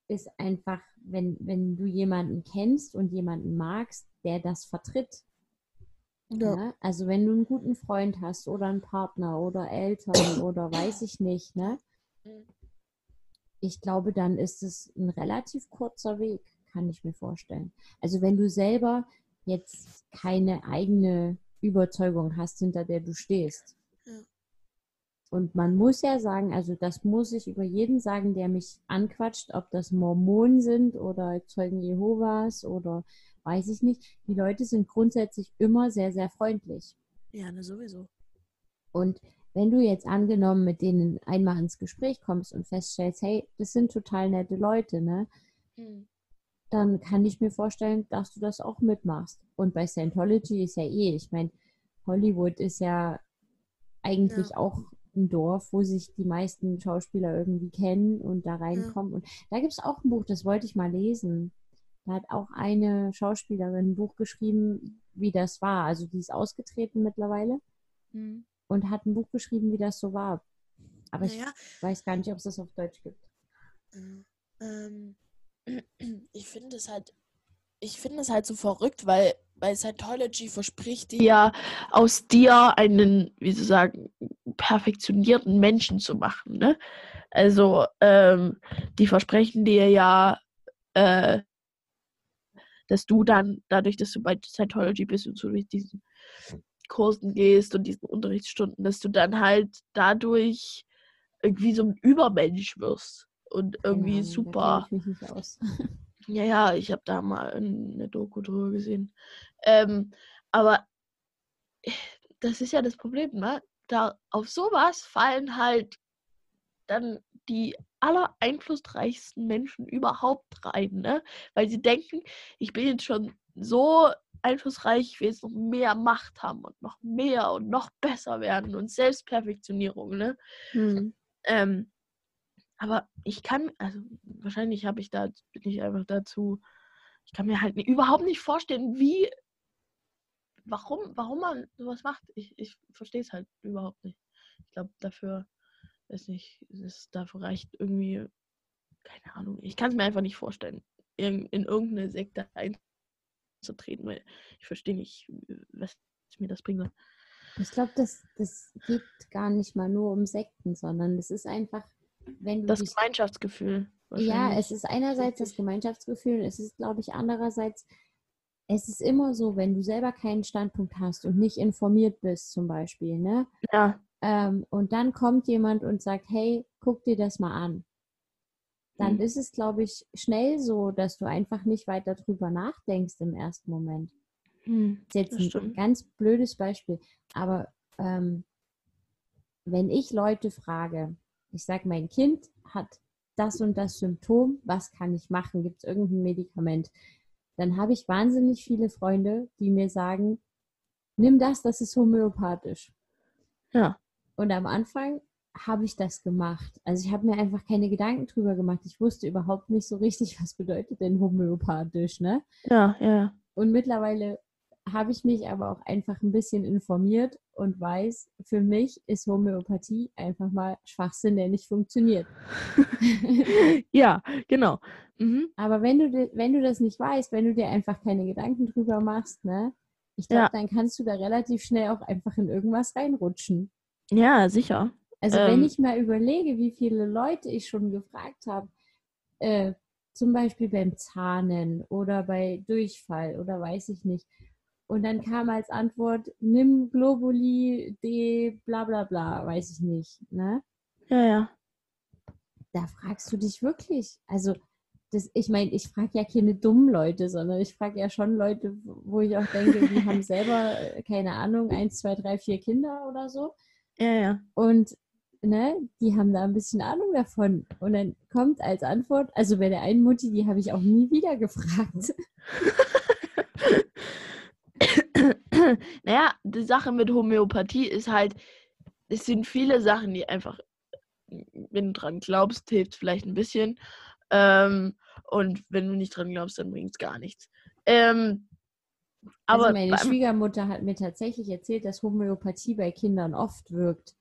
ist einfach, wenn, wenn du jemanden kennst und jemanden magst, der das vertritt. Ne? Also wenn du einen guten Freund hast oder einen Partner oder Eltern oder weiß ich nicht, ne? Ich glaube, dann ist es ein relativ kurzer Weg, kann ich mir vorstellen. Also wenn du selber jetzt keine eigene Überzeugung hast, hinter der du stehst. Ja. Und man muss ja sagen, also das muss ich über jeden sagen, der mich anquatscht, ob das Mormonen sind oder Zeugen Jehovas oder weiß ich nicht. Die Leute sind grundsätzlich immer sehr, sehr freundlich. Ja, ne, sowieso. Und wenn du jetzt angenommen mit denen einmal ins Gespräch kommst und feststellst, hey, das sind total nette Leute, ne? dann kann ich mir vorstellen, dass du das auch mitmachst. Und bei Scientology ist ja eh, ich meine, Hollywood ist ja eigentlich auch ein Dorf, wo sich die meisten Schauspieler irgendwie kennen und da reinkommen. Und da gibt es auch ein Buch, das wollte ich mal lesen. Da hat auch eine Schauspielerin ein Buch geschrieben, wie das war. Also die ist ausgetreten mittlerweile Mhm. Und hat ein Buch geschrieben, wie das so war. Aber ich Naja, weiß gar nicht, ob es das auf Deutsch gibt. ähm, ich finde es halt, ich finde es halt so verrückt, weil bei Scientology verspricht die ja aus dir einen, wie sie sagen, perfektionierten Menschen zu machen, ne? Also, ähm, die versprechen dir ja, äh, dass du dann, dadurch, dass du bei Scientology bist und so durch diesen Kursen gehst und diesen Unterrichtsstunden, dass du dann halt dadurch irgendwie so ein Übermensch wirst und irgendwie Ahnung, da super. Ja, ja, ich habe da mal eine Doku drüber gesehen. Ähm, aber das ist ja das Problem, ne? Da auf sowas fallen halt dann die aller einflussreichsten Menschen überhaupt rein, ne? Weil sie denken, ich bin jetzt schon so einflussreich, ich will jetzt noch mehr Macht haben und noch mehr und noch besser werden und Selbstperfektionierung, ne? Hm. Ähm, aber ich kann, also wahrscheinlich habe ich da, bin ich einfach dazu, ich kann mir halt nie, überhaupt nicht vorstellen, wie, warum, warum man sowas macht. Ich, ich verstehe es halt überhaupt nicht. Ich glaube, dafür, weiß nicht, es dafür reicht irgendwie, keine Ahnung, ich kann es mir einfach nicht vorstellen, in, in irgendeine Sekte einzutreten, weil ich verstehe nicht, was mir das bringen soll. Ich glaube, das, das geht gar nicht mal nur um Sekten, sondern es ist einfach, wenn du Das dich Gemeinschaftsgefühl. Ja, es ist einerseits das. Gemeinschaftsgefühl, es ist, glaube ich, andererseits, es ist immer so, wenn du selber keinen Standpunkt hast und nicht informiert bist, zum Beispiel, ne? Ja, Ähm, und dann kommt jemand und sagt, hey, guck dir das mal an. Dann Mhm. ist es, glaube ich, schnell so, dass du einfach nicht weiter drüber nachdenkst im ersten Moment. hm, ist jetzt das ein stimmt. ganz blödes Beispiel, aber ähm, wenn ich Leute frage, ich sage, mein Kind hat das und das Symptom, was kann ich machen? Gibt es irgendein Medikament? Dann habe ich wahnsinnig viele Freunde, die mir sagen, nimm das, das ist homöopathisch. Ja. Und am Anfang habe ich das gemacht. Also ich habe mir einfach keine Gedanken drüber gemacht. Ich wusste überhaupt nicht so richtig, was bedeutet denn homöopathisch, ne? Ja, ja. Und mittlerweile habe ich mich aber auch einfach ein bisschen informiert und weiß, für mich ist Homöopathie einfach mal Schwachsinn, der nicht funktioniert. ja, genau. Mhm. aber wenn du, wenn du das nicht weißt, wenn du dir einfach keine Gedanken drüber machst, ne, ich glaube, Ja. dann kannst du da relativ schnell auch einfach in irgendwas reinrutschen. Ja, sicher. Also wenn Ähm. ich mal überlege, wie viele Leute ich schon gefragt habe, äh, zum Beispiel beim Zahnen oder bei Durchfall oder weiß ich nicht. Und dann kam als Antwort, nimm Globuli, D, bla bla bla, weiß ich nicht. Ne? Ja, ja. Da fragst du dich wirklich. Also, das, ich meine, ich frage ja keine dummen Leute, sondern ich frage ja schon Leute, wo ich auch denke, die haben selber, äh, keine Ahnung, eins, zwei, drei, vier Kinder oder so. Ja, ja. Und ne, die haben da ein bisschen Ahnung davon. Und dann kommt als Antwort, also bei der einen Mutti, die habe ich auch nie wieder gefragt. naja, die Sache mit Homöopathie ist halt, es sind viele Sachen, die einfach, wenn du dran glaubst, hilft vielleicht ein bisschen. Ähm, und wenn du nicht dran glaubst, dann bringt es gar nichts. Ähm, aber also meine Schwiegermutter hat mir tatsächlich erzählt, dass Homöopathie bei Kindern oft wirkt,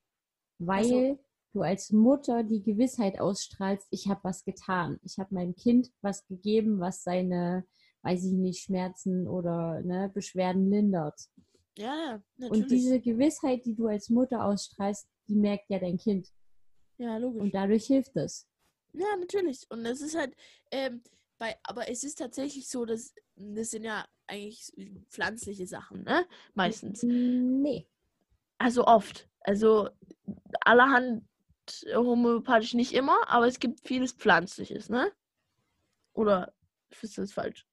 weil Also- du als Mutter die Gewissheit ausstrahlst, ich habe was getan. Ich habe meinem Kind was gegeben, was seine, weiß ich nicht, Schmerzen oder ne, Beschwerden lindert. ja, ja, natürlich. Und diese Gewissheit, die du als Mutter ausstrahlst, die merkt ja dein Kind. ja, logisch. Und dadurch hilft es. Ja, natürlich. Und es ist halt, ähm, bei, aber es ist tatsächlich so, dass das sind ja eigentlich pflanzliche Sachen, ne? Meistens. Nee. Also oft. Also allerhand homöopathisch nicht immer, aber es gibt vieles Pflanzliches, ne? Oder ist das falsch?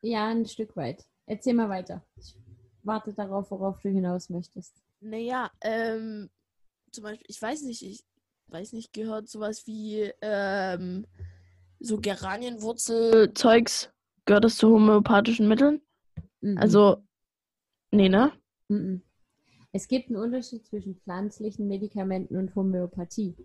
Ja, ein Stück weit. Erzähl mal weiter. Ich warte darauf, worauf du hinaus möchtest. Naja, ähm, zum Beispiel, ich weiß nicht, ich weiß nicht, gehört sowas wie ähm, so Geranienwurzel-Zeugs, gehört das zu homöopathischen Mitteln? Mhm. Also, nee, ne? Mhm. Es gibt einen Unterschied zwischen pflanzlichen Medikamenten und Homöopathie.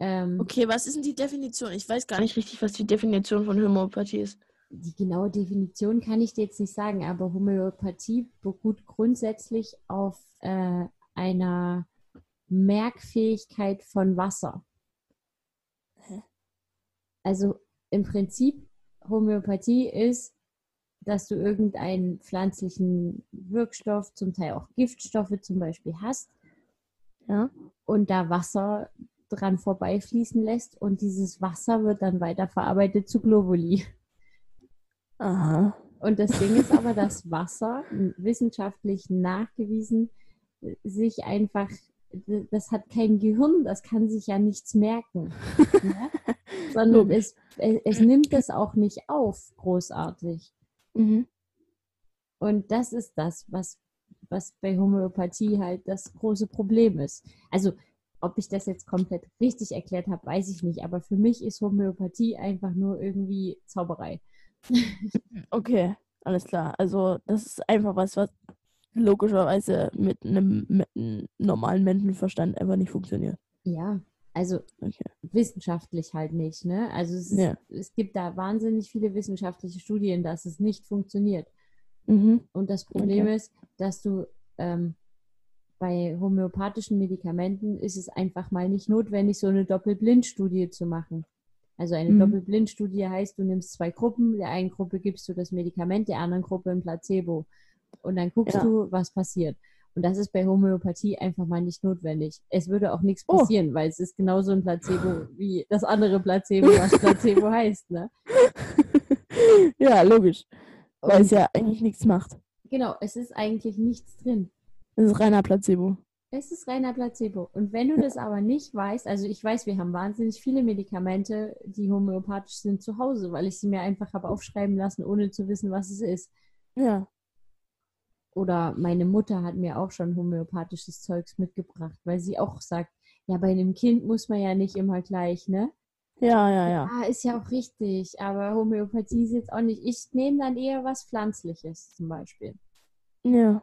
Ähm, Okay, was ist denn die Definition? Ich weiß gar nicht richtig, was die Definition von Homöopathie ist. Die genaue Definition kann ich dir jetzt nicht sagen, aber Homöopathie beruht grundsätzlich auf äh, einer Merkfähigkeit von Wasser. Hä? Also im Prinzip, Homöopathie ist, dass du irgendeinen pflanzlichen Wirkstoff, zum Teil auch Giftstoffe zum Beispiel hast Ja. und da Wasser dran vorbeifließen lässt und dieses Wasser wird dann weiterverarbeitet zu Globuli. Aha. Und das Ding ist aber, dass Wasser wissenschaftlich nachgewiesen sich einfach, das hat kein Gehirn, das kann sich ja nichts merken. ne? Sondern es, es, es nimmt das auch nicht auf, großartig. Mhm. Und das ist das, was, was bei Homöopathie halt das große Problem ist. Also ob ich das jetzt komplett richtig erklärt habe, weiß ich nicht. Aber für mich ist Homöopathie einfach nur irgendwie Zauberei. Okay, alles klar. Also das ist einfach was, was logischerweise mit einem, mit einem normalen Menschenverstand einfach nicht funktioniert. Ja, also Okay. wissenschaftlich halt nicht, ne? Also es, ist, Ja. es gibt da wahnsinnig viele wissenschaftliche Studien, dass es nicht funktioniert. Mhm. Und das Problem Okay. ist, dass du ähm, bei homöopathischen Medikamenten ist es einfach mal nicht notwendig, so eine Doppelblindstudie zu machen. Also eine Mhm. Doppelblindstudie heißt, du nimmst zwei Gruppen, der einen Gruppe gibst du das Medikament, der anderen Gruppe ein Placebo. Und dann guckst Ja. du, was passiert. Und das ist bei Homöopathie einfach mal nicht notwendig. Es würde auch nichts Oh. passieren, weil es ist genauso ein Placebo wie das andere Placebo, was Placebo heißt. Ne? ja, logisch. Weil Und es ja eigentlich nichts macht. genau, es ist eigentlich nichts drin. Das ist reiner Placebo. Es ist reiner Placebo. Und wenn du das aber nicht weißt, also ich weiß, wir haben wahnsinnig viele Medikamente, die homöopathisch sind zu Hause, weil ich sie mir einfach habe aufschreiben lassen, ohne zu wissen, was es ist. Ja. Oder meine Mutter hat mir auch schon homöopathisches Zeugs mitgebracht, weil sie auch sagt, ja, bei einem Kind muss man ja nicht immer gleich, ne? Ja, ja, ja. Ah, ist ja auch richtig, aber Homöopathie ist jetzt auch nicht. Ich nehme dann eher was Pflanzliches zum Beispiel. Ja.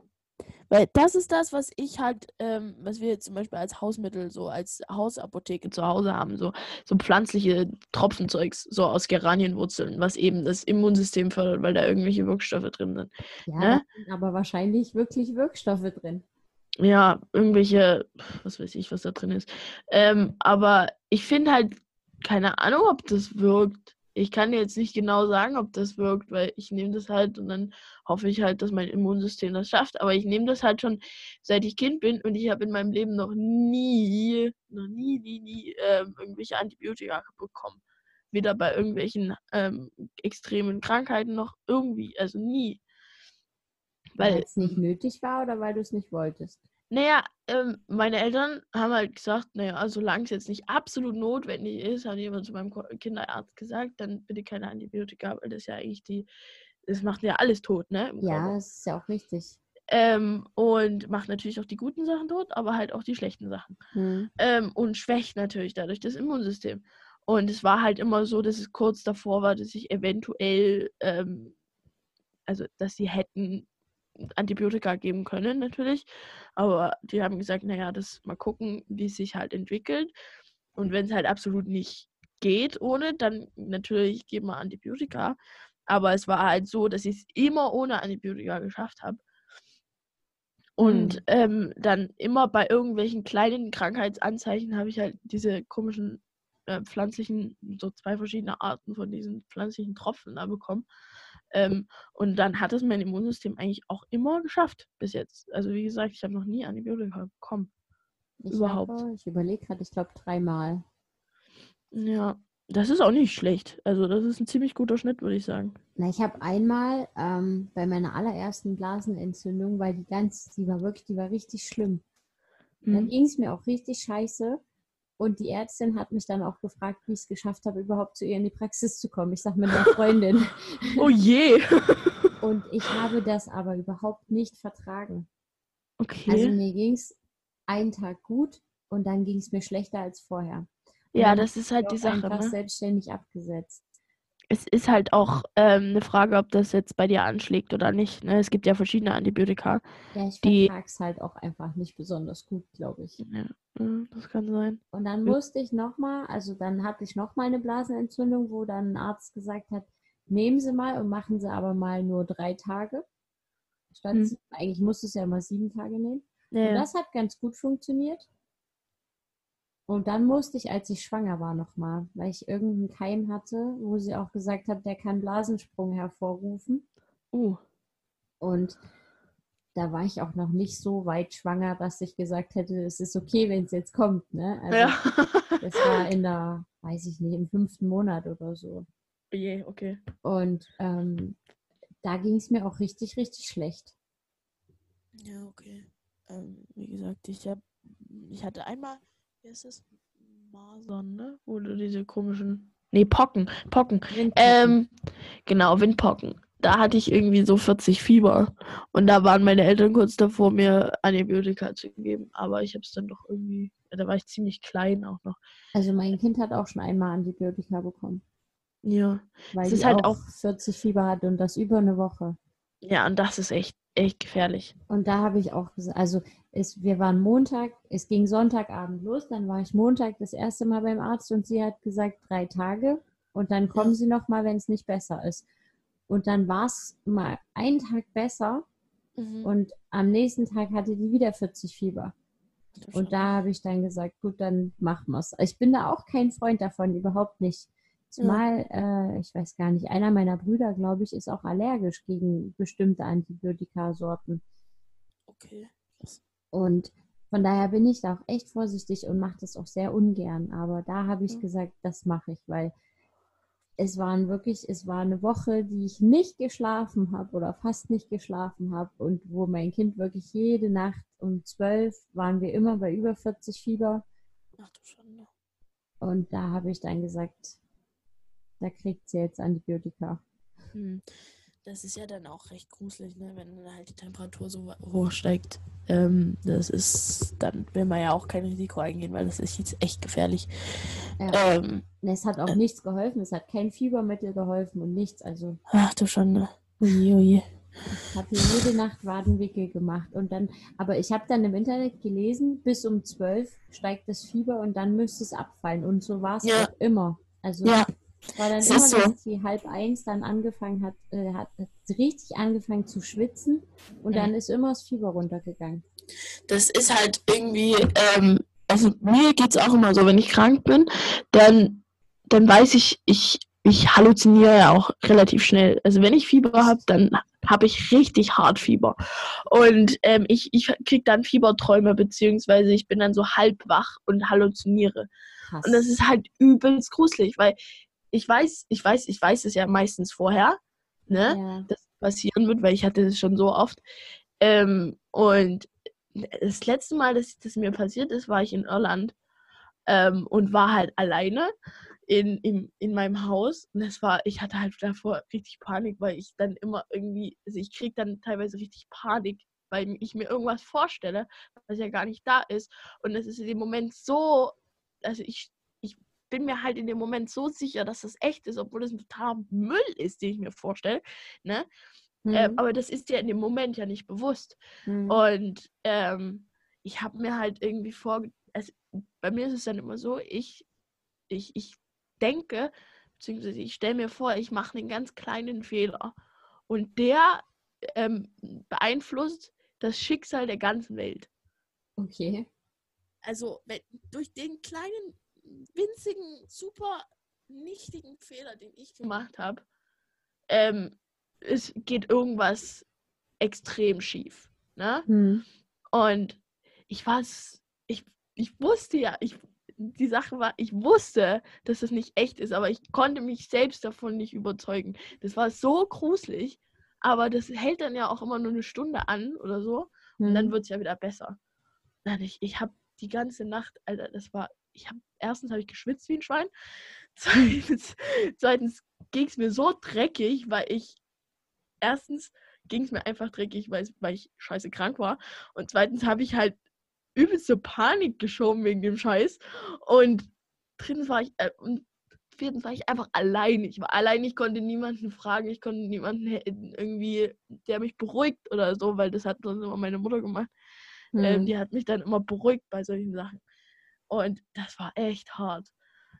Weil das ist das, was ich halt, ähm, was wir jetzt zum Beispiel als Hausmittel, so als Hausapotheke zu Hause haben, so, so pflanzliche Tropfenzeugs, so aus Geranienwurzeln, was eben das Immunsystem fördert, weil da irgendwelche Wirkstoffe drin sind. Ja, Ne? sind aber wahrscheinlich wirklich Wirkstoffe drin. Ja, irgendwelche, was weiß ich, was da drin ist. Ähm, aber ich finde halt, keine Ahnung, ob das wirkt. Ich kann jetzt nicht genau sagen, ob das wirkt, weil ich nehme das halt und dann hoffe ich halt, dass mein Immunsystem das schafft. Aber ich nehme das halt schon seit ich Kind bin und ich habe in meinem Leben noch nie, noch nie, nie, nie ähm, irgendwelche Antibiotika bekommen. Weder bei irgendwelchen ähm, extremen Krankheiten noch irgendwie, also nie. Weil Weil es nicht nötig war oder weil du es nicht wolltest. Naja, ähm, meine Eltern haben halt gesagt, naja, solange es jetzt nicht absolut notwendig ist, hat jemand zu meinem Kinderarzt gesagt, dann bitte keine Antibiotika, weil das ja eigentlich die, das macht ja alles tot, ne? Ja, das ist ja auch richtig. Ähm, und macht natürlich auch die guten Sachen tot, aber halt auch die schlechten Sachen. Hm. Ähm, und schwächt natürlich dadurch das Immunsystem. Und es war halt immer so, dass es kurz davor war, dass ich eventuell, ähm, also dass sie hätten Antibiotika geben können, natürlich. Aber die haben gesagt, naja, das mal gucken, wie es sich halt entwickelt. Und wenn es halt absolut nicht geht ohne, dann natürlich geben wir Antibiotika. Aber es war halt so, dass ich es immer ohne Antibiotika geschafft habe. Und Hm. ähm, dann immer bei irgendwelchen kleinen Krankheitsanzeichen habe ich halt diese komischen äh, pflanzlichen, so zwei verschiedene Arten von diesen pflanzlichen Tropfen da bekommen. Ähm, und dann hat es mein Immunsystem eigentlich auch immer geschafft bis jetzt. Also wie gesagt, ich habe noch nie Antibiotika bekommen. Ich Überhaupt. Habe, ich überlege gerade, ich glaube dreimal. Ja, das ist auch nicht schlecht. Also das ist ein ziemlich guter Schnitt, würde ich sagen. Na, ich habe einmal ähm, bei meiner allerersten Blasenentzündung, weil die ganz, die war wirklich, die war richtig schlimm. Dann Hm. ging es mir auch richtig scheiße. Und die Ärztin hat mich dann auch gefragt, wie ich es geschafft habe, überhaupt zu ihr in die Praxis zu kommen. Ich sage mit einer Freundin. Oh je. Und ich habe das aber überhaupt nicht vertragen. Okay. Also mir ging es einen Tag gut und dann ging es mir schlechter als vorher. Und ja, das ist halt die Sache. einfach Ne? selbstständig abgesetzt. Es ist halt auch ähm, eine Frage, ob das jetzt bei dir anschlägt oder nicht. Ne? Es gibt ja verschiedene Antibiotika. Ja, ich Die- vertrage es halt auch einfach nicht besonders gut, glaube ich. Ja, das kann sein. Und dann Ja. musste ich nochmal, also dann hatte ich nochmal eine Blasenentzündung, wo dann ein Arzt gesagt hat, nehmen Sie mal und machen Sie aber mal nur drei Tage. Statt Hm. sieben. Eigentlich musste es ja immer sieben Tage nehmen. Ja, Und das hat ganz gut funktioniert. Und dann musste ich, als ich schwanger war, nochmal, weil ich irgendeinen Keim hatte, wo sie auch gesagt hat, der kann Blasensprung hervorrufen. Uh, Und da war ich auch noch nicht so weit schwanger, dass ich gesagt hätte, es ist okay, wenn es jetzt kommt. Ne? Also ja. das war in der, weiß ich nicht, im fünften Monat oder so. Oh je, okay. Und ähm, da ging es mir auch richtig, richtig schlecht. Ja, okay. Ähm, wie gesagt, ich hab, ich hatte einmal, wie ist es? Masern, ne? Du diese komischen. Nee, Pocken. Pocken. Windpocken. Ähm, genau, Windpocken. da hatte ich irgendwie so 40 Fieber. Und da waren meine Eltern kurz davor, mir Antibiotika zu geben. Aber ich habe es dann doch irgendwie, da war ich ziemlich klein auch noch. Also mein Kind hat auch schon einmal Antibiotika bekommen. Ja. Weil Es ist halt auch auch- 40 Fieber hat und das über eine Woche. Ja, und das ist echt, echt gefährlich. Und da habe ich auch gesagt, also es, wir waren Montag, es ging Sonntagabend los, dann war ich Montag das erste Mal beim Arzt und sie hat gesagt, drei Tage und dann kommen sie noch mal, wenn es nicht besser ist. Und dann war es mal einen Tag besser und am nächsten Tag hatte die wieder 40 Fieber. Und da habe ich dann gesagt, gut, dann machen wir es. Ich bin da auch kein Freund davon, überhaupt nicht. Zumal, äh, ich weiß gar nicht, einer meiner Brüder, glaube ich, ist auch allergisch gegen bestimmte Antibiotikasorten. Okay. Und von daher bin ich da auch echt vorsichtig und mache das auch sehr ungern. Aber da habe ich gesagt, das mache ich, weil es waren wirklich, es war eine Woche, die ich nicht geschlafen habe oder fast nicht geschlafen habe und wo mein Kind wirklich jede Nacht um zwölf waren wir immer bei über 40 Fieber. Ach du Schande. Und da habe ich dann gesagt, da kriegt sie jetzt Antibiotika. Hm. Das ist ja dann auch recht gruselig, ne? wenn dann halt die Temperatur so hoch steigt. Ähm, das ist, dann will man ja auch kein Risiko eingehen, weil das ist jetzt echt gefährlich. Ja. Ähm, es hat auch nichts geholfen, es hat kein Fiebermittel geholfen und nichts. Also ach du Schande. Ui, ui. Ich habe jede Nacht Wadenwickel gemacht und dann, aber ich habe dann im Internet gelesen, bis um 12 steigt das Fieber und dann müsste es abfallen. Und so war es Ja. auch immer. Also Ja, war dann immer, so. dass die halb eins dann angefangen hat, äh, hat hat richtig angefangen zu schwitzen und Mhm. dann ist immer das Fieber runtergegangen. das ist halt irgendwie, ähm, also mir geht es auch immer so, wenn ich krank bin, dann, dann weiß ich, ich, ich halluziniere ja auch relativ schnell. Also wenn ich Fieber habe, dann habe ich richtig hart Fieber. Und ähm, ich, ich kriege dann Fieberträume, beziehungsweise ich bin dann so halb wach und halluziniere. Krass. Und das ist halt übelst gruselig, weil ich weiß, ich weiß, ich weiß es ja meistens vorher, ne? ja. das passieren wird, weil ich hatte das schon so oft. Ähm, und das letzte Mal, dass das mir passiert ist, war ich in Irland ähm, und war halt alleine in, in, in meinem Haus. Und das war, ich hatte halt davor richtig Panik, weil ich dann immer irgendwie, also ich krieg dann teilweise richtig Panik, weil ich mir irgendwas vorstelle, was ja gar nicht da ist. Und das ist in dem Moment so, also ich bin mir halt in dem Moment so sicher, dass das echt ist, obwohl das ein totaler Müll ist, den ich mir vorstelle. Ne? Äh, Hm, aber das ist dir in dem Moment ja nicht bewusst. hm. Und ähm, ich habe mir halt irgendwie vor, also bei mir ist es dann immer so, ich, ich, ich denke, beziehungsweise ich stelle mir vor, ich mache einen ganz kleinen Fehler. Und der ähm, beeinflusst das Schicksal der ganzen Welt. Okay. Also wenn, durch den kleinen, winzigen, super nichtigen Fehler, den ich gemacht habe, ähm, es geht irgendwas extrem schief. Ne? Hm. Und ich war, ich, ich wusste ja, ich, die Sache war, ich wusste, dass es nicht echt ist, aber ich konnte mich selbst davon nicht überzeugen. Das war so gruselig, aber das hält dann ja auch immer nur eine Stunde an oder so und dann Hm. wird es ja wieder besser. Ich, ich habe die ganze Nacht, Alter, das war, ich habe, erstens habe ich geschwitzt wie ein Schwein, zweitens, zweitens ging es mir so dreckig, weil ich, erstens ging es mir einfach dreckig, weil, weil ich scheiße krank war und zweitens habe ich halt übelste Panik geschoben wegen dem Scheiß und drittens war ich, äh, und viertens war ich einfach allein. Ich war allein, ich konnte niemanden fragen, ich konnte niemanden irgendwie, der mich beruhigt oder so, weil das hat sonst immer meine Mutter gemacht. Ähm, Hm. die hat mich dann immer beruhigt bei solchen Sachen. Und das war echt hart.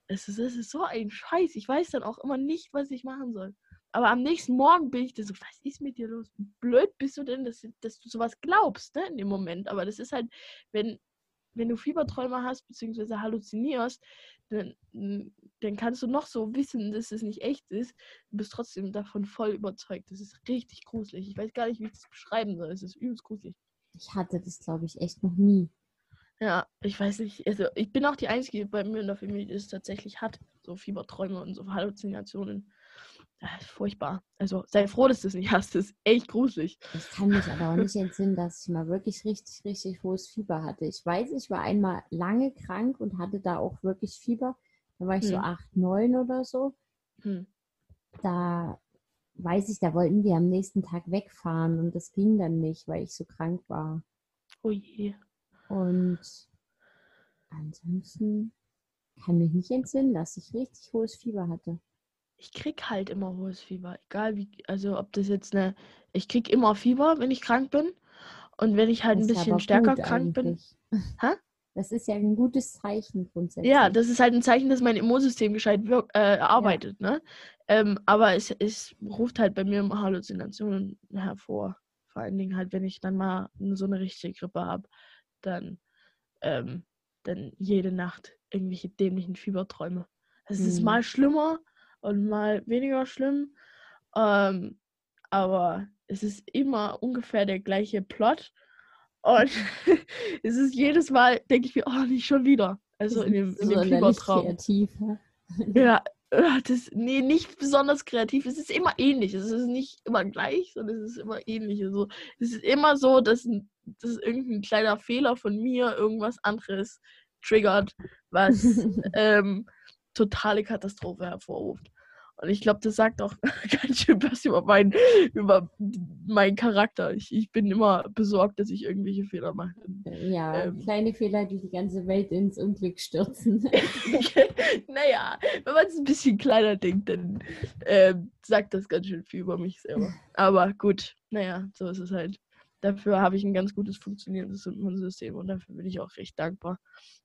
Es ist, es ist so ein Scheiß. Ich weiß dann auch immer nicht, was ich machen soll. Aber am nächsten Morgen bin ich dann so, was ist mit dir los? Blöd bist du denn, dass, dass du sowas glaubst, ne, in dem Moment. Aber das ist halt, wenn, wenn du Fieberträume hast, beziehungsweise halluzinierst, dann, dann kannst du noch so wissen, dass es nicht echt ist. Du bist trotzdem davon voll überzeugt. Das ist richtig gruselig. Ich weiß gar nicht, wie ich das beschreiben soll. Es ist übelst gruselig. Ich hatte das, glaube ich, echt noch nie. Ja, ich weiß nicht. Also ich bin auch die Einzige bei mir in der Familie, die es tatsächlich hat. So Fieberträume und so Halluzinationen. Das ist furchtbar. Also sei froh, dass du es nicht hast. Das ist echt gruselig. Ich kann mich aber auch nicht entsinnen, dass ich mal wirklich richtig, richtig hohes Fieber hatte. Ich weiß, ich war einmal lange krank und hatte da auch wirklich Fieber. Da war ich so Hm. 8, 9 oder so. Hm. Da weiß ich, da wollten wir am nächsten Tag wegfahren und das ging dann nicht, weil ich so krank war. Oh je. Und ansonsten kann mich nicht entsinnen, dass ich richtig hohes Fieber hatte. Ich krieg halt immer hohes Fieber. Egal wie, also ob das jetzt eine. Ich krieg immer Fieber, wenn ich krank bin. Und wenn ich halt Das ein bisschen stärker krank bin. eigentlich. Hä? Das ist ja ein gutes Zeichen grundsätzlich. Ja, das ist halt ein Zeichen, dass mein Immunsystem gescheit wirk äh, arbeitet, ne? Ähm, aber es, es ruft halt bei mir immer Halluzinationen hervor. Vor allen Dingen halt, wenn ich dann mal so eine richtige Grippe habe, dann, ähm, dann jede Nacht irgendwelche dämlichen Fieberträume. Es ist Mhm. mal schlimmer und mal weniger schlimm. Ähm, aber es ist immer ungefähr der gleiche Plot. Und es ist jedes Mal, denke ich mir, oh, nicht schon wieder. Also in dem, in dem sonderlich Fiebertraum. kreativ. Ja? Das, nee, nicht besonders kreativ. Es ist immer ähnlich. Es ist nicht immer gleich, sondern es ist immer ähnlich. Also, es ist immer so, dass, dass irgendein kleiner Fehler von mir irgendwas anderes triggert, was ähm, totale Katastrophe hervorruft. Und ich glaube, das sagt auch ganz schön was über, mein, über meinen Charakter. Ich, ich bin immer besorgt, dass ich irgendwelche Fehler mache. Ja, Ähm. kleine Fehler, die die ganze Welt ins Unglück stürzen. naja, wenn man es ein bisschen kleiner denkt, dann ähm, sagt das ganz schön viel über mich selber. Aber gut, naja, so ist es halt. Dafür habe ich ein ganz gutes funktionierendes Immunsystem und dafür bin ich auch recht dankbar.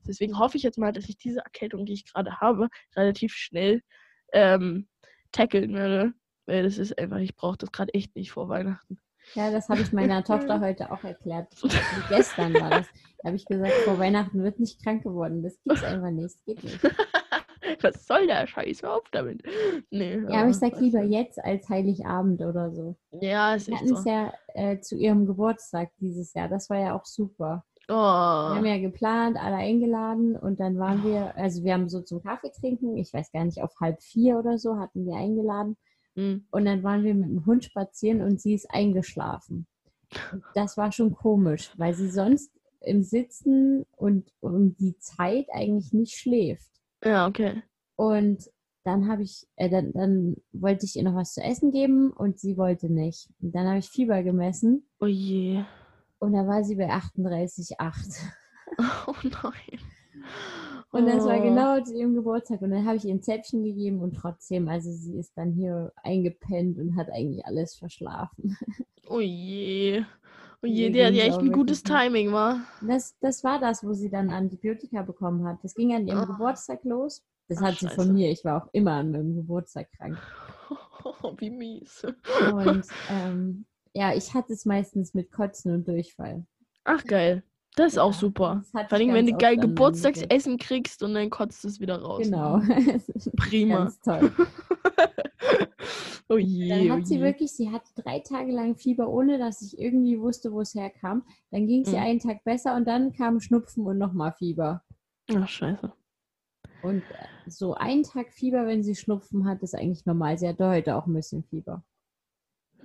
Deswegen hoffe ich jetzt mal, dass ich diese Erkältung, die ich gerade habe, relativ schnell ähm, tackeln werde. Weil das ist einfach, ich brauche das gerade echt nicht vor Weihnachten. Ja, das habe ich meiner Tochter heute auch erklärt. Gestern war das. Da habe ich gesagt, vor Weihnachten wird nicht krank geworden. Das gibt's einfach nicht. Das geht nicht. Was soll der Scheiß? Hör auf damit. Nee, Ja, aber ich sag was lieber jetzt als Heiligabend oder so. Ja, ist Wir hatten es so. ja äh, zu ihrem Geburtstag dieses Jahr. Das war ja auch super. Wir Oh. haben ja geplant, alle eingeladen und dann waren wir, also wir haben so zum Kaffee trinken, ich weiß gar nicht, auf halb vier oder so hatten wir eingeladen. Hm. Und dann waren wir mit dem Hund spazieren und sie ist eingeschlafen. Und Das war schon komisch, weil sie sonst im Sitzen und um die Zeit eigentlich nicht schläft. Ja, okay. Und dann habe ich, äh, dann, dann wollte ich ihr noch was zu essen geben und sie wollte nicht. Und dann habe ich Fieber gemessen Oh je. Und da war sie bei 38,8. Oh nein. Und das war Oh. genau zu ihrem Geburtstag. Und dann habe ich ihr ein Zäpfchen gegeben und trotzdem, also sie ist dann hier eingepennt und hat eigentlich alles verschlafen. Oh je. Oh je, die hat ja echt ein gutes. Timing, war. Das, das war das, wo sie dann Antibiotika bekommen hat. Das ging an ihrem Ah. Geburtstag los. Das Ach, hat sie scheiße. von mir. Ich war auch immer an meinem Geburtstag krank. Wie mies. Und ähm, ja, ich hatte es meistens mit Kotzen und Durchfall. Ach geil. Das ist auch Ja, super. das hatte Vor allem, wenn du geil Geburtstagsessen kriegst und dann kotzt es wieder raus. Genau. Prima. Ganz toll. oh je. Dann oh hat sie wirklich, sie hatte drei Tage lang Fieber, ohne dass ich irgendwie wusste, wo es herkam. Dann ging es ihr Mhm. einen Tag besser und dann kam Schnupfen und nochmal Fieber. Ach, scheiße. Und äh, so einen Tag Fieber, wenn sie Schnupfen hat, ist eigentlich normal. Sie hatte heute auch ein bisschen Fieber.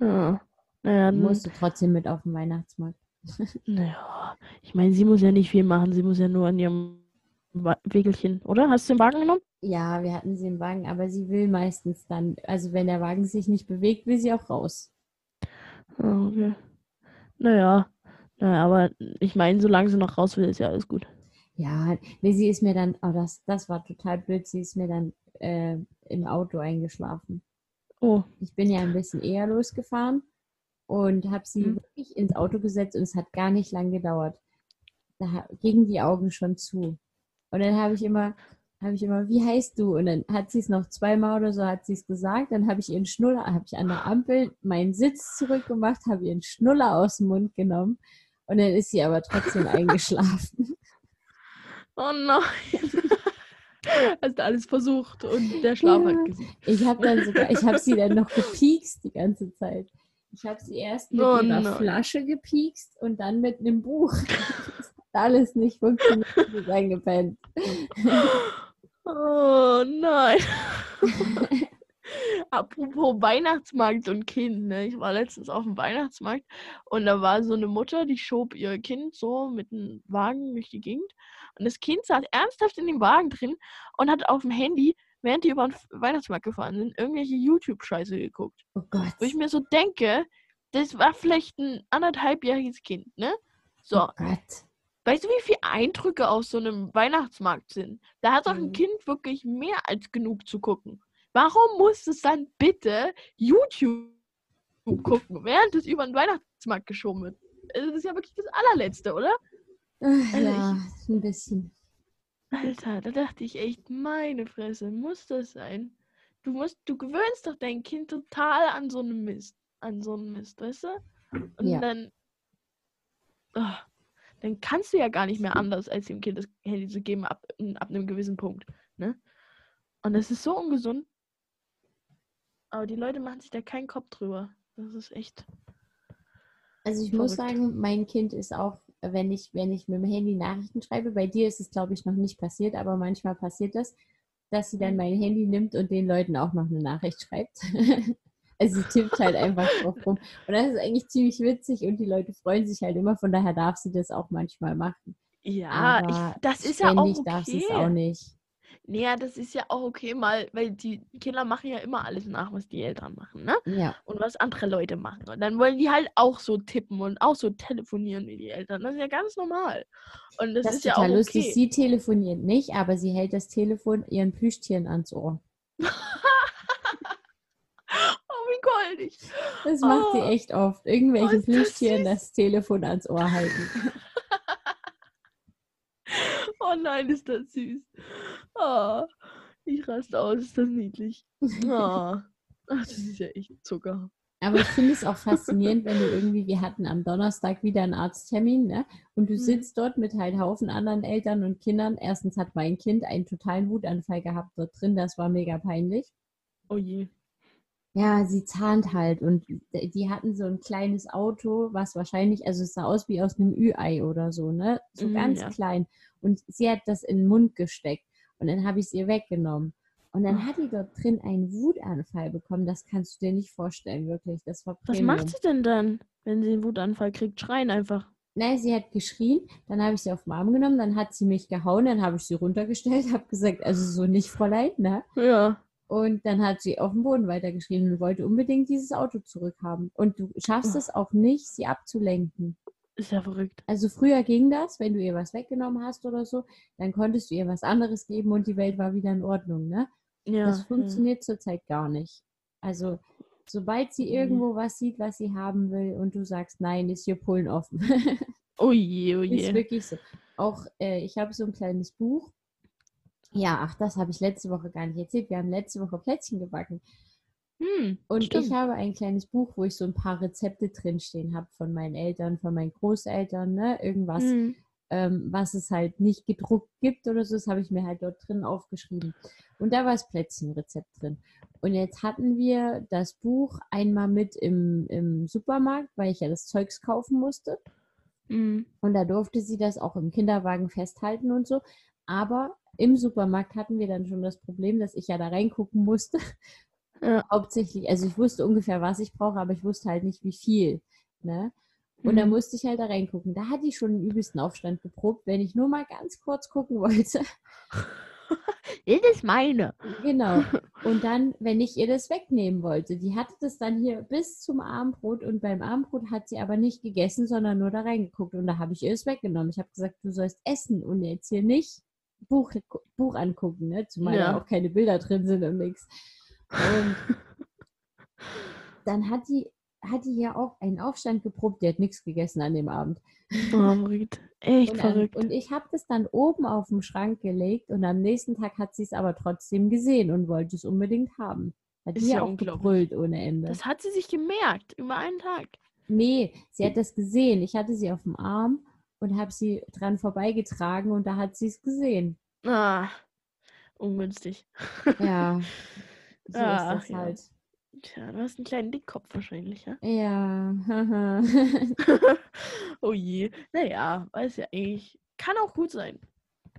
Ja. Naja, dann, Musste trotzdem mit auf den Weihnachtsmarkt. naja. Ich meine, sie muss ja nicht viel machen. Sie muss ja nur an ihrem Wägelchen, oder? Hast du den Wagen genommen? Ja, wir hatten sie im Wagen, aber sie will meistens dann, also wenn der Wagen sich nicht bewegt, will sie auch raus. Ah, okay. Naja. Naja, aber ich meine, solange sie noch raus will, ist ja alles gut. Ja, nee, sie ist mir dann, oh, das, das war total blöd, sie ist mir dann äh, im Auto eingeschlafen. Oh. Ich bin ja ein bisschen eher losgefahren und habe sie Mhm. wirklich ins Auto gesetzt und es hat gar nicht lang gedauert. Da gingen die Augen schon zu. Und dann habe ich immer, habe ich immer, wie heißt du? Und dann hat sie es noch zweimal oder so, hat sie es gesagt. Dann habe ich ihren Schnuller, habe ich an der Ampel meinen Sitz zurückgemacht, habe ihren Schnuller aus dem Mund genommen. Und dann ist sie aber trotzdem eingeschlafen. Oh nein. Hast du alles versucht und der Schlaf Ja. hat gesiegt. Ich habe dann sogar, ich habe sie dann noch gepiekst die ganze Zeit. Ich habe sie erst mit Oh ihrer nein. Flasche gepiekst und dann mit einem Buch. Das alles nicht funktioniert, ist eingepennt. Oh nein. Apropos Weihnachtsmarkt und Kind, ne? Ich war letztens auf dem Weihnachtsmarkt und da war so eine Mutter, die schob ihr Kind so mit einem Wagen durch die Gegend. Und das Kind saß ernsthaft in dem Wagen drin und hat auf dem Handy während die über den Weihnachtsmarkt gefahren sind, irgendwelche YouTube-Scheiße geguckt. Oh Gott. Wo ich mir so denke, das war vielleicht ein anderthalbjähriges Kind, ne? So, Oh Gott. weißt du, wie viele Eindrücke aus so einem Weihnachtsmarkt sind? Da hat doch ein Mhm. Kind wirklich mehr als genug zu gucken. Warum muss es dann bitte YouTube gucken, während es über den Weihnachtsmarkt geschoben wird? Also, Das ist ja wirklich das allerletzte, oder? Ach, Also ja, ein bisschen. Alter, da dachte ich echt, meine Fresse, muss das sein? Du musst, du gewöhnst doch dein Kind total an so einen Mist, an so einen Mist, weißt du? Und Ja. dann, ah, dann kannst du ja gar nicht mehr anders, als dem Kind das Handy zu geben ab, ab einem gewissen Punkt, ne? Und das ist so ungesund. Aber die Leute machen sich da keinen Kopf drüber. Das ist echt. Also ich muss Verrückt. sagen, mein Kind ist auch, wenn ich, wenn ich mit dem Handy Nachrichten schreibe, bei dir ist es, glaube ich, noch nicht passiert, aber manchmal passiert das, dass sie dann Mhm. mein Handy nimmt und den Leuten auch noch eine Nachricht schreibt. also sie tippt halt einfach drauf rum. Und das ist eigentlich ziemlich witzig und die Leute freuen sich halt immer, von daher darf sie das auch manchmal machen. Ja, ich, das ist ja auch ständig darf sie es auch okay. nicht. Naja, das ist ja auch okay, mal, weil die Kinder machen ja immer alles nach, was die Eltern machen, ne? Ja, Und was andere Leute machen. Und dann wollen die halt auch so tippen und auch so telefonieren wie die Eltern. Das ist ja ganz normal. Und das, das ist ist ja auch total lustig. okay. Sie telefoniert nicht, aber sie hält das Telefon ihren Plüschtieren ans Ohr. Oh, wie goldig. Das macht sie Oh. echt oft. Irgendwelche das Plüschtieren süß. das Telefon ans Ohr halten. Oh nein, ist das süß. Oh, ich raste aus, ist das niedlich. Oh. Ach, das ist ja echt Zucker. Aber ich finde es auch faszinierend, wenn du irgendwie, wir hatten am Donnerstag wieder einen Arzttermin, ne? Und du Mhm. sitzt dort mit halt Haufen anderen Eltern und Kindern. Erstens hat mein Kind einen totalen Wutanfall gehabt dort drin, das war mega peinlich. Oh je. Ja, sie zahnt halt und die hatten so ein kleines Auto, was wahrscheinlich, also es sah aus wie aus einem Ü-Ei oder so, ne? So Mhm, ganz ja. klein. Und sie hat das in den Mund gesteckt und dann habe ich es ihr weggenommen. Und dann hat die dort drin einen Wutanfall bekommen. Das kannst du dir nicht vorstellen, wirklich. Das war Was Premium. macht sie denn dann, wenn sie einen Wutanfall kriegt? Schreien einfach. Nein, sie hat geschrien, dann habe ich sie auf den Arm genommen, dann hat sie mich gehauen, dann habe ich sie runtergestellt, habe gesagt, also so nicht, Fräulein, ne? Ja. Und dann hat sie auf dem Boden weitergeschrien und wollte unbedingt dieses Auto zurückhaben. Und du schaffst Oh. es auch nicht, sie abzulenken. Ist ja verrückt. Also früher ging das, wenn du ihr was weggenommen hast oder so, dann konntest du ihr was anderes geben und die Welt war wieder in Ordnung, ne? Ja. Das ja. funktioniert zurzeit gar nicht. Also sobald sie Nee. irgendwo was sieht, was sie haben will und du sagst, nein, ist hier Pullen offen. Oh je, oh Ist je. wirklich so. Auch äh, ich habe so ein kleines Buch. Ja, ach, das habe ich letzte Woche gar nicht erzählt. Wir haben letzte Woche Plätzchen gebacken. Hm, Und stimmt. ich habe ein kleines Buch, wo ich so ein paar Rezepte drinstehen habe von meinen Eltern, von meinen Großeltern, ne? Irgendwas, Hm. ähm, was es halt nicht gedruckt gibt oder so, das habe ich mir halt dort drin aufgeschrieben. Und da war das Plätzchenrezept drin. Und jetzt hatten wir das Buch einmal mit im, im Supermarkt, weil ich ja das Zeugs kaufen musste. Hm. Und da durfte sie das auch im Kinderwagen festhalten und so. Aber im Supermarkt hatten wir dann schon das Problem, dass ich ja da reingucken musste. Ja. Hauptsächlich, also ich wusste ungefähr, was ich brauche, aber ich wusste halt nicht, wie viel. Ne? Und da Mhm. musste ich halt da reingucken. Da hatte ich schon den übelsten Aufstand geprobt, wenn ich nur mal ganz kurz gucken wollte. Das ist meine. Genau. Und dann, wenn ich ihr das wegnehmen wollte, die hatte das dann hier bis zum Abendbrot und beim Abendbrot hat sie aber nicht gegessen, sondern nur da reingeguckt und da habe ich ihr es weggenommen. Ich habe gesagt, du sollst essen und jetzt hier nicht Buch, Buch angucken, ne? zumal Ja. da auch keine Bilder drin sind und nichts. Und dann hat die, hat die ja auch einen Aufstand geprobt, die hat nichts gegessen an dem Abend. Oh, verrückt. Echt Und, an, verrückt. und ich habe das dann oben auf dem Schrank gelegt und am nächsten Tag hat sie es aber trotzdem gesehen und wollte es unbedingt haben. Hat Ist ja auch gebrüllt ohne Ende. Das hat sie sich gemerkt. Über einen Tag. nee, sie hat das gesehen. Ich hatte sie auf dem Arm und habe sie dran vorbeigetragen und da hat sie es gesehen. Ah, ungünstig. Ja, so Ach, ist das ja. halt. Tja, du hast einen kleinen Dickkopf wahrscheinlich, ja? Ja, oh je. Naja, weiß ja eigentlich. Kann auch gut sein.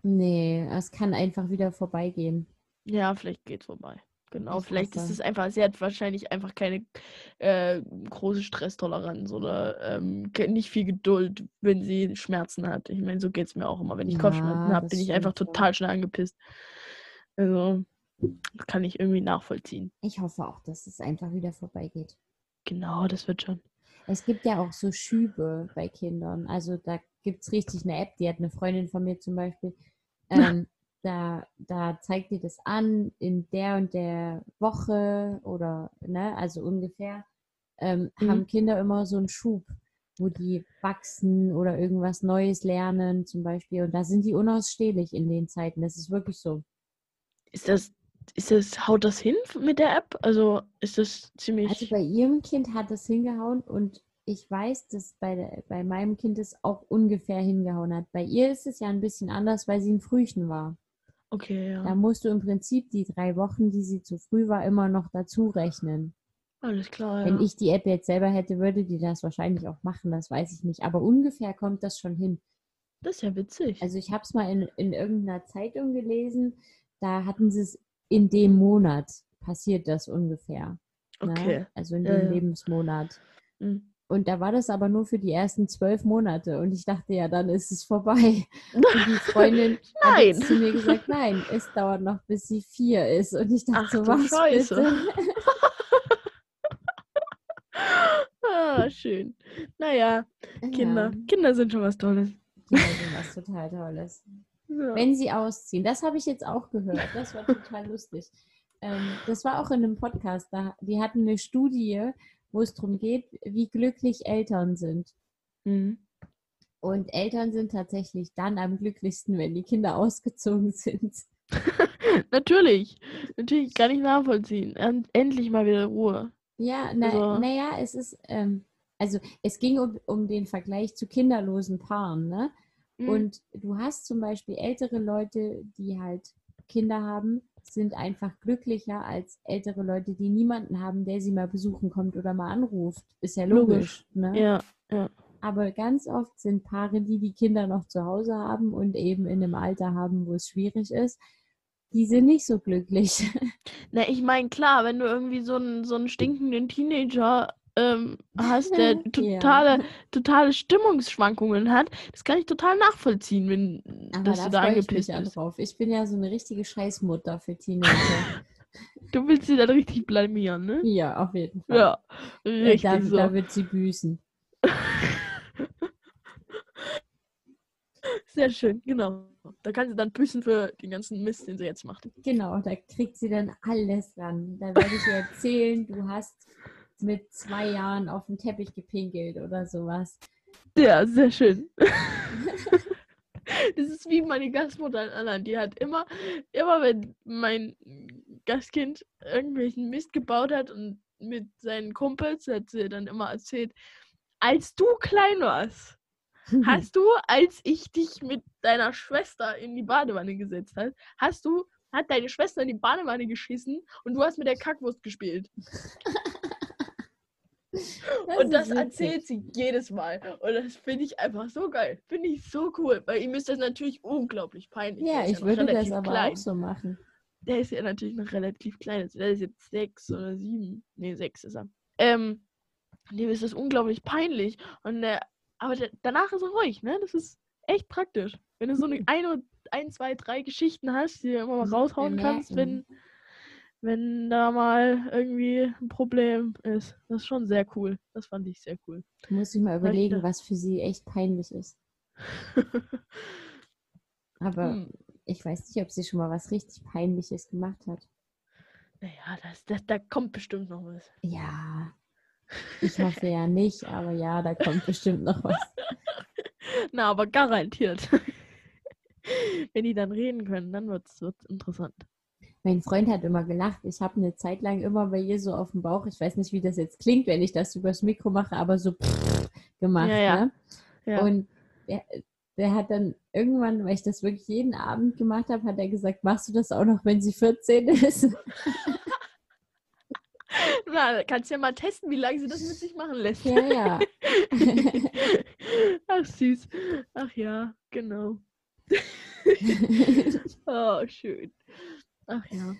nee, es kann einfach wieder vorbeigehen. Ja, vielleicht geht's vorbei. Genau, Ich vielleicht ist es einfach, sie hat wahrscheinlich einfach keine äh, große Stresstoleranz oder ähm, nicht viel Geduld, wenn sie Schmerzen hat. Ich meine, so geht's mir auch immer. Wenn ich Kopfschmerzen Ja, habe, das bin ich einfach total schnell angepisst. Also, kann ich irgendwie nachvollziehen. Ich hoffe auch, dass es einfach wieder vorbeigeht. Genau, das wird schon. Es gibt ja auch so Schübe bei Kindern. Also da gibt es richtig eine App, die hat eine Freundin von mir zum Beispiel. Ähm, da, da zeigt die das an in der und der Woche oder, ne, also ungefähr, ähm, Mhm. haben Kinder immer so einen Schub, wo die wachsen oder irgendwas Neues lernen zum Beispiel. Und da sind die unausstehlich in den Zeiten. Das ist wirklich so. Ist das, ist das, haut das hin mit der App? Also ist das ziemlich. Also bei ihrem Kind hat es hingehauen und ich weiß, dass bei, der, bei meinem Kind es auch ungefähr hingehauen hat. Bei ihr ist es ja ein bisschen anders, weil sie ein Frühchen war. okay, Da ja. musst du im Prinzip die drei Wochen, die sie zu früh war, immer noch dazu rechnen. Alles klar, Wenn ja. ich die App jetzt selber hätte, würde die das wahrscheinlich auch machen, das weiß ich nicht. Aber ungefähr kommt das schon hin. Das ist ja witzig. Also ich habe es mal in, in irgendeiner Zeitung gelesen, da hatten sie es in dem Monat passiert das ungefähr. ne? okay. Also in Ja, dem ja. Lebensmonat. Mhm. Und da war das aber nur für die ersten zwölf Monate. Und ich dachte, ja, dann ist es vorbei. Und die Freundin hat Nein. jetzt zu mir gesagt, nein, es dauert noch, bis sie vier ist. Und ich dachte Ach so, was Scheiße. bitte? Ah, schön. Naja, Kinder. Ja, Kinder sind schon was Tolles. Kinder sind was total Tolles. Ja. Wenn sie ausziehen, das habe ich jetzt auch gehört. Das war total lustig. Ähm, das war auch in einem Podcast. Da, die hatten eine Studie, wo es darum geht, wie glücklich Eltern sind. Mhm. Und Eltern sind tatsächlich dann am glücklichsten, wenn die Kinder ausgezogen sind. Natürlich. Natürlich kann ich nachvollziehen. Und endlich mal wieder Ruhe. Ja, na, Also- naja, es ist, ähm, also es ging um, um den Vergleich zu kinderlosen Paaren, ne? Mhm. Und du hast zum Beispiel ältere Leute, die halt Kinder haben, sind einfach glücklicher als ältere Leute, die niemanden haben, der sie mal besuchen kommt oder mal anruft. Ist ja logisch, ne? Ja, ja. Aber ganz oft sind Paare, die die Kinder noch zu Hause haben und eben in einem Alter haben, wo es schwierig ist, die sind nicht so glücklich. Na, ich meine, klar, wenn du irgendwie so einen, so einen stinkenden Teenager ähm, hast, der Ja. totale, totale Stimmungsschwankungen hat, das kann ich total nachvollziehen, wenn Aber dass da du da ich angepisst mich ja bist. drauf. Ich bin ja so eine richtige Scheißmutter für Teenager. Du willst sie dann richtig blamieren, ne? ja, auf jeden Fall. Ja, Äh, richtig da, so. da wird sie büßen. Sehr schön, genau. Da kann sie dann büßen für den ganzen Mist, den sie jetzt macht. Genau, da kriegt sie dann alles ran. Da werde ich ihr erzählen, du hast mit zwei Jahren auf den Teppich gepinkelt oder sowas. Ja, sehr schön. Das ist wie meine Gastmutter in Anna. Die hat immer, immer wenn mein Gastkind irgendwelchen Mist gebaut hat und mit seinen Kumpels, hat sie dann immer erzählt, als du klein warst, hast du, als ich dich mit deiner Schwester in die Badewanne gesetzt hast, hast du, hat deine Schwester in die Badewanne geschissen und du hast mit der Kackwurst gespielt. Und das ist witzig. erzählt sie jedes Mal. Und das finde ich einfach so geil. Finde ich so cool. Weil ihm ist das natürlich unglaublich peinlich. Ja, ich noch würde das aber klein. auch so machen. Der ist ja natürlich noch relativ klein. Also der ist jetzt sechs oder sieben. Nee, sechs ist er. Ähm, dem ist das unglaublich peinlich. Und der, aber danach ist er ruhig, ne? Das ist echt praktisch. Wenn du so eine, ein, oder- ein zwei, drei Geschichten hast, die du immer mal raushauen kannst, wenn. Wenn da mal irgendwie ein Problem ist. Das ist schon sehr cool. Das fand ich sehr cool. Muss ich mal ich überlegen, da- was für sie echt peinlich ist. Aber Hm. ich weiß nicht, ob sie schon mal was richtig Peinliches gemacht hat. Naja, das, das, da kommt bestimmt noch was. Ja, ich hoffe ja nicht, aber ja, da kommt bestimmt noch was. Na, aber garantiert. Wenn die dann reden können, dann wird es interessant. Mein Freund hat immer gelacht. Ich habe eine Zeit lang immer bei ihr so auf dem Bauch, ich weiß nicht, wie das jetzt klingt, wenn ich das übers Mikro mache, aber so gemacht. Ja, ja. Ne? Ja. Und der, der hat dann irgendwann, weil ich das wirklich jeden Abend gemacht habe, hat er gesagt, machst du das auch noch, wenn sie 14 ist? Na, da kannst du ja mal testen, wie lange sie das mit sich machen lässt. ja, ja. Ach, süß. Ach ja, genau. Oh, schön. Ach ja.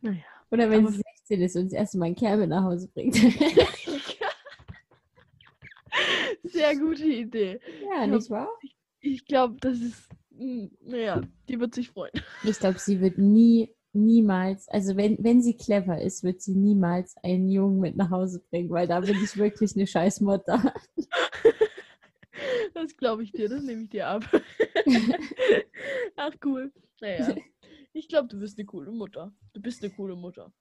Naja. Oder wenn Aber- sie 16 ist und das erste Mal einen Kerl mit nach Hause bringt. Sehr gute Idee. ja, nicht wahr? Ich glaube, das ist. mm, Naja, die wird sich freuen. Ich glaube, sie wird nie niemals, also wenn, wenn sie clever ist, wird sie niemals einen Jungen mit nach Hause bringen, weil da bin ich wirklich eine Scheißmutter. Das glaube ich dir, das nehme ich dir ab. Ach cool. Naja, ich glaube, du bist eine coole Mutter. Du bist eine coole Mutter.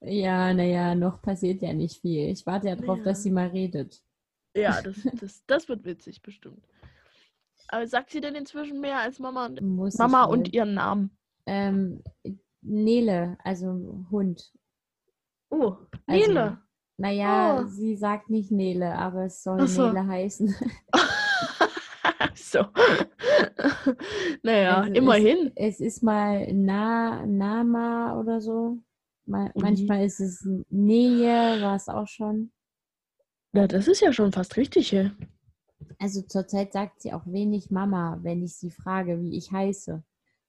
Ja, naja, noch passiert ja nicht viel. Ich warte ja drauf, Ja. dass sie mal redet. Ja, das, das, das wird witzig, bestimmt. Aber sagt sie denn inzwischen mehr als Mama und Muss Mama und ihren Namen? Ähm, Nele, also Hund. Oh, Also- Nele. Naja, Oh. sie sagt nicht Nele, aber es soll so. Nele heißen. so. naja, Also immerhin. Es ist mal Na, Nama oder so. Ma Ui. manchmal ist es Nähe, war es auch schon. Na, das ist ja schon fast richtig hier. Also zurzeit sagt sie auch wenig Mama, wenn ich sie frage, wie ich heiße.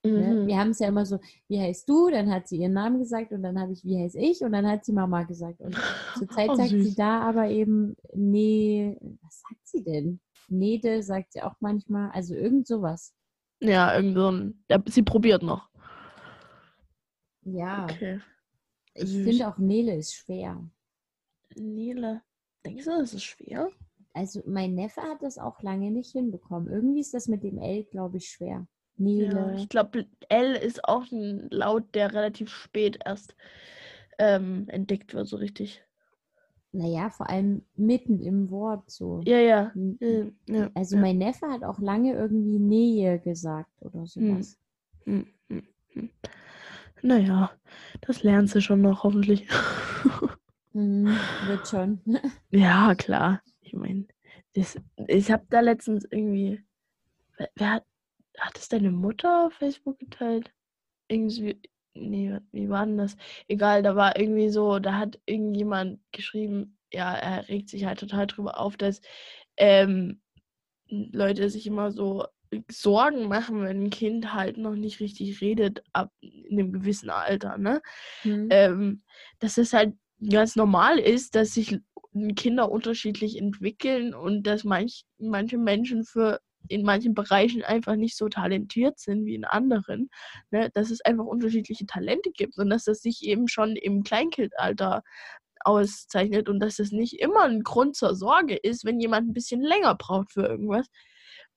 Ne? Mhm. Wir haben es ja immer so, wie heißt du? Dann hat sie ihren Namen gesagt und dann habe ich, wie heiße ich? Und dann hat sie Mama gesagt. Und zurzeit Oh, sagt sie süß. da aber eben, nee, was sagt sie denn? Nede sagt sie auch manchmal, also irgend sowas. Ja, irgend so ein. Sie probiert noch. Ja, Okay. ich finde auch Nele ist schwer. Nele. Denkst du, das ist schwer? Also mein Neffe hat das auch lange nicht hinbekommen. Irgendwie ist das mit dem L, glaube ich, schwer. Nele. Ja, ich glaube, L ist auch ein Laut, der relativ spät erst ähm, entdeckt wird, so richtig. Naja, vor allem mitten im Wort so. Ja, ja. N- ja, Also ja. mein Neffe hat auch lange irgendwie Nähe gesagt oder sowas. Hm, hm, hm. Naja, das lernst du schon noch, hoffentlich. Mhm, wird schon. ja, klar. Ich meine, das, ich habe da letztens irgendwie. Wer, wer hat, hat es deine Mutter auf Facebook geteilt? Irgendwie. Nee, wie war denn das? Egal, da war irgendwie so, da hat irgendjemand geschrieben, ja, er regt sich halt total drüber auf, dass ähm, Leute sich immer so Sorgen machen, wenn ein Kind halt noch nicht richtig redet, ab in einem gewissen Alter, ne? Hm. ähm, dass es halt ganz normal ist, dass sich Kinder unterschiedlich entwickeln und dass manch, manche Menschen für in manchen Bereichen einfach nicht so talentiert sind wie in anderen. Ne? Dass es einfach unterschiedliche Talente gibt und dass das sich eben schon im Kleinkindalter auszeichnet und dass es nicht immer ein Grund zur Sorge ist, wenn jemand ein bisschen länger braucht für irgendwas.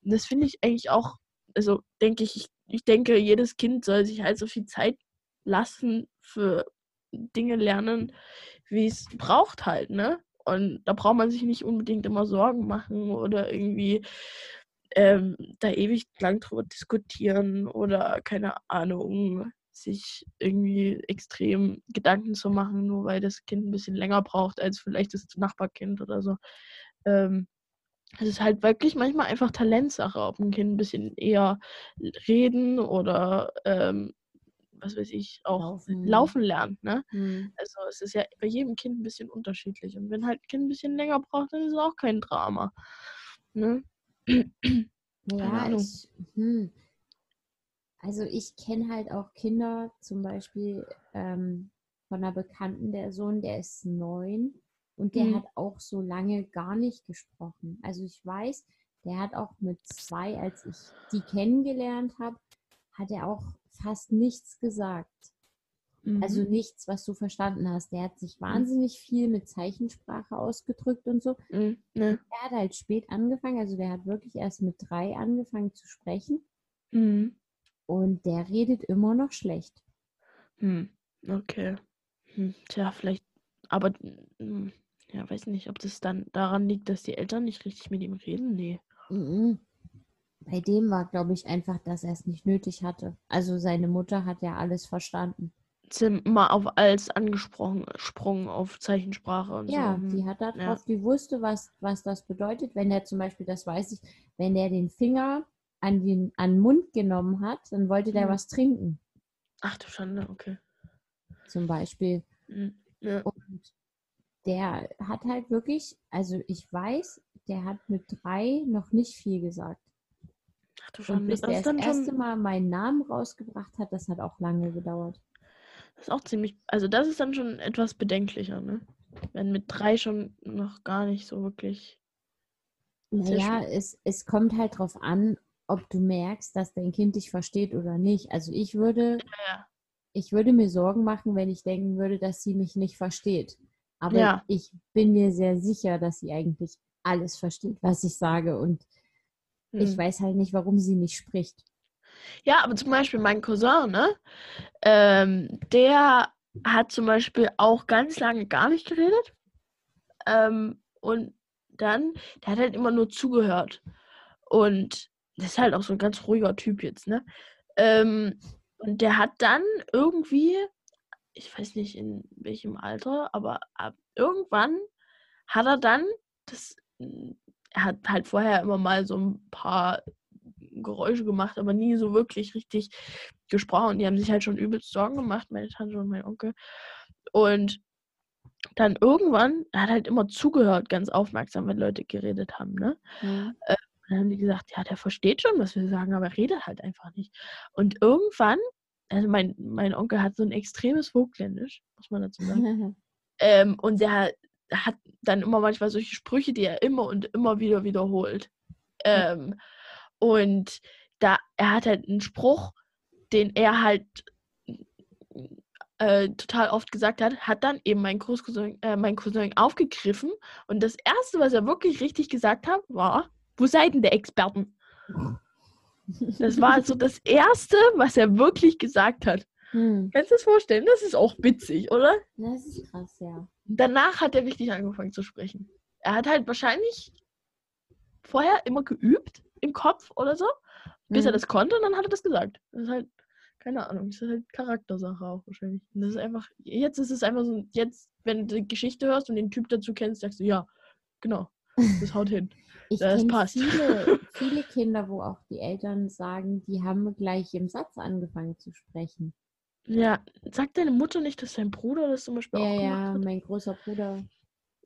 Das finde ich eigentlich auch, also denke ich, ich, ich denke, jedes Kind soll sich halt so viel Zeit lassen für Dinge lernen, wie es braucht halt, ne? Und da braucht man sich nicht unbedingt immer Sorgen machen oder irgendwie ähm, da ewig lang drüber diskutieren oder keine Ahnung, sich irgendwie extrem Gedanken zu machen, nur weil das Kind ein bisschen länger braucht als vielleicht das Nachbarkind oder so. Ähm, es ist halt wirklich manchmal einfach Talentsache, ob ein Kind ein bisschen eher reden oder ähm, was weiß ich, auch Laufen. laufen lernt, ne? Hm. Also es ist ja bei jedem Kind ein bisschen unterschiedlich. Und wenn halt ein Kind ein bisschen länger braucht, dann ist es auch kein Drama. Ne? Ja, ich, hm. Also ich kenne halt auch Kinder, zum Beispiel ähm, von einer Bekannten, der Sohn, der ist neun und der Mhm. hat auch so lange gar nicht gesprochen. Also ich weiß, der hat auch mit zwei, als ich die kennengelernt habe, hat er auch fast nichts gesagt. Also Mhm. nichts, was du verstanden hast. Der hat sich wahnsinnig viel mit Zeichensprache ausgedrückt und so. Mhm. Ne? Er hat halt spät angefangen, also der hat wirklich erst mit drei angefangen zu sprechen Mhm. und der redet immer noch schlecht. Hm. Okay. Hm. Tja, vielleicht, aber hm, ja, weiß nicht, ob das dann daran liegt, dass die Eltern nicht richtig mit ihm reden. Nee. Mhm. Bei dem war, glaube ich, einfach, dass er es nicht nötig hatte. Also seine Mutter hat ja alles verstanden. Sind immer auf alles angesprochen, Sprung auf Zeichensprache und Ja, so. Hm. die hat da Ja. die wusste, was, was das bedeutet. Wenn er zum Beispiel, das weiß ich, wenn der den Finger an den, an den Mund genommen hat, dann wollte der Mhm. was trinken, Ach du Schande, okay. zum Beispiel. Hm. Ja. Und der hat halt wirklich, also ich weiß, der hat mit drei noch nicht viel gesagt. Ach du Und Schande, bis das der das erste schon, Mal meinen Namen rausgebracht hat, das hat auch lange gedauert. Das ist auch ziemlich, also das ist dann schon etwas bedenklicher, ne? Wenn mit drei schon noch gar nicht so wirklich. Naja, es, es kommt halt drauf an, ob du merkst, dass dein Kind dich versteht oder nicht. Also ich würde, Ja. ich würde mir Sorgen machen, wenn ich denken würde, dass sie mich nicht versteht. Aber Ja. ich bin mir sehr sicher, dass sie eigentlich alles versteht, was ich sage. Und ich Hm. weiß halt nicht, warum sie nicht spricht. Ja, aber zum Beispiel mein Cousin, ne? Ähm, der hat zum Beispiel auch ganz lange gar nicht geredet. Ähm, und dann, der hat halt immer nur zugehört. Und das ist halt auch so ein ganz ruhiger Typ jetzt, ne? Ähm, und der hat dann irgendwie, ich weiß nicht in welchem Alter, aber ab irgendwann hat er dann das, er hat halt vorher immer mal so ein paar Geräusche gemacht, aber nie so wirklich richtig gesprochen. Und die haben sich halt schon übelst Sorgen gemacht, meine Tante und mein Onkel. Und dann irgendwann, er hat halt immer zugehört, ganz aufmerksam, wenn Leute geredet haben, ne? Hm. Und dann haben die gesagt, ja, der versteht schon, was wir sagen, aber er redet halt einfach nicht. Und irgendwann, also mein, mein Onkel hat so ein extremes Vogtländisch, muss man dazu sagen. ähm, und der hat dann immer manchmal solche Sprüche, die er immer und immer wieder wiederholt. Ähm, und da, er hat halt einen Spruch, den er halt äh, total oft gesagt hat, hat dann eben mein Großcousin, äh, mein Cousin aufgegriffen. Und das Erste, was er wirklich richtig gesagt hat, war, wo seid denn der Experten? Das war so das Erste, was er wirklich gesagt hat. Hm. Kannst du das vorstellen? Das ist auch witzig, oder? Das ist krass, ja. Danach hat er richtig angefangen zu sprechen. Er hat halt wahrscheinlich vorher immer geübt im Kopf oder so, bis er Mhm. das konnte und dann hat er das gesagt. Das ist halt, keine Ahnung, das ist halt Charaktersache auch wahrscheinlich. Und das ist einfach, jetzt ist es einfach so, jetzt, wenn du die Geschichte hörst und den Typ dazu kennst, sagst du, ja, genau, das haut hin. Ich Das passt. viele, viele Kinder, wo auch die Eltern sagen, die haben gleich im Satz angefangen zu sprechen. Ja, sagt deine Mutter nicht, dass dein Bruder das zum Beispiel Ja, auch ja, gemacht hat? mein großer Bruder.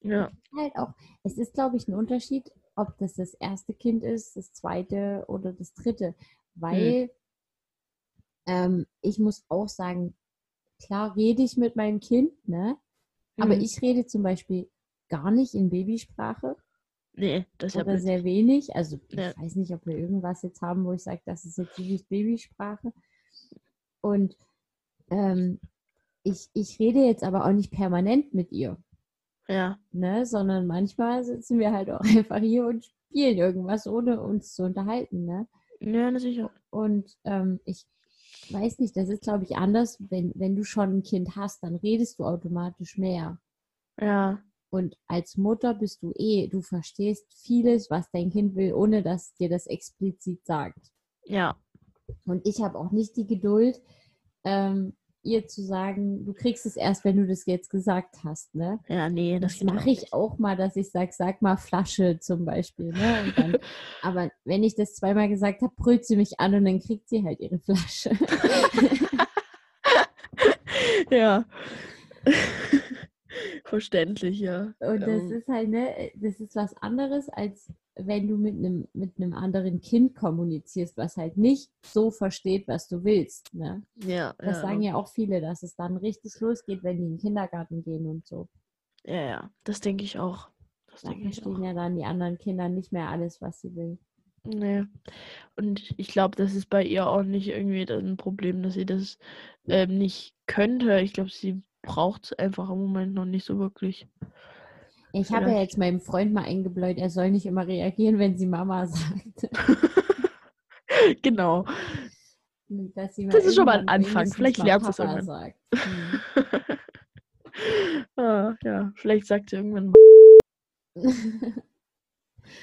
Ja, Halt auch, es ist, glaube ich, ein Unterschied, ob das das erste Kind ist, das zweite oder das dritte. Weil ähm, ich muss auch sagen, klar rede ich mit meinem Kind, ne? Aber Mhm. ich rede zum Beispiel gar nicht in Babysprache nee, das oder sehr wenig. Also ich Ja. weiß nicht, ob wir irgendwas jetzt haben, wo ich sage, das ist jetzt wirklich Babysprache. Und ähm, ich, ich rede jetzt aber auch nicht permanent mit ihr, Ja, ne? Sondern manchmal sitzen wir halt auch einfach hier und spielen irgendwas, ohne uns zu unterhalten, ne? ja, na sicher. Und ähm, ich weiß nicht, das ist, glaube ich, anders. Wenn, wenn du schon ein Kind hast, dann redest du automatisch mehr. Ja, Und als Mutter bist du eh, du verstehst vieles, was dein Kind will, ohne dass dir das explizit sagt. ja, Und ich habe auch nicht die Geduld, ähm, ihr zu sagen, du kriegst es erst, wenn du das jetzt gesagt hast. Ne? ja, nee, das Das mache ich auch mal, dass ich sage, sag mal Flasche zum Beispiel. Ne? Dann, aber wenn ich das zweimal gesagt habe, brüllt sie mich an und dann kriegt sie halt ihre Flasche. ja. Verständlich, ja. Und das Ähm, ist halt, ne, das ist was anderes, als wenn du mit einem mit einem anderen Kind kommunizierst, was halt nicht so versteht, was du willst. Ne? ja, Das ja, sagen ja auch viele, dass es dann richtig losgeht, wenn die in den Kindergarten gehen und so. ja, ja, das denke ich auch. Das Da ich auch. verstehen ja dann die anderen Kinder nicht mehr alles, was sie will. Nee. Und ich glaube, das ist bei ihr auch nicht irgendwie ein Problem, dass sie das ähm, nicht könnte. Ich glaube, sie braucht es einfach im Moment noch nicht so wirklich. Ich habe ja jetzt meinem Freund mal eingebläut, er soll nicht immer reagieren, wenn sie Mama sagt. genau. Das ist schon mal ein Anfang. Vielleicht lernt es irgendwann. sagt. Hm. ah, ja, vielleicht sagt sie irgendwann mal.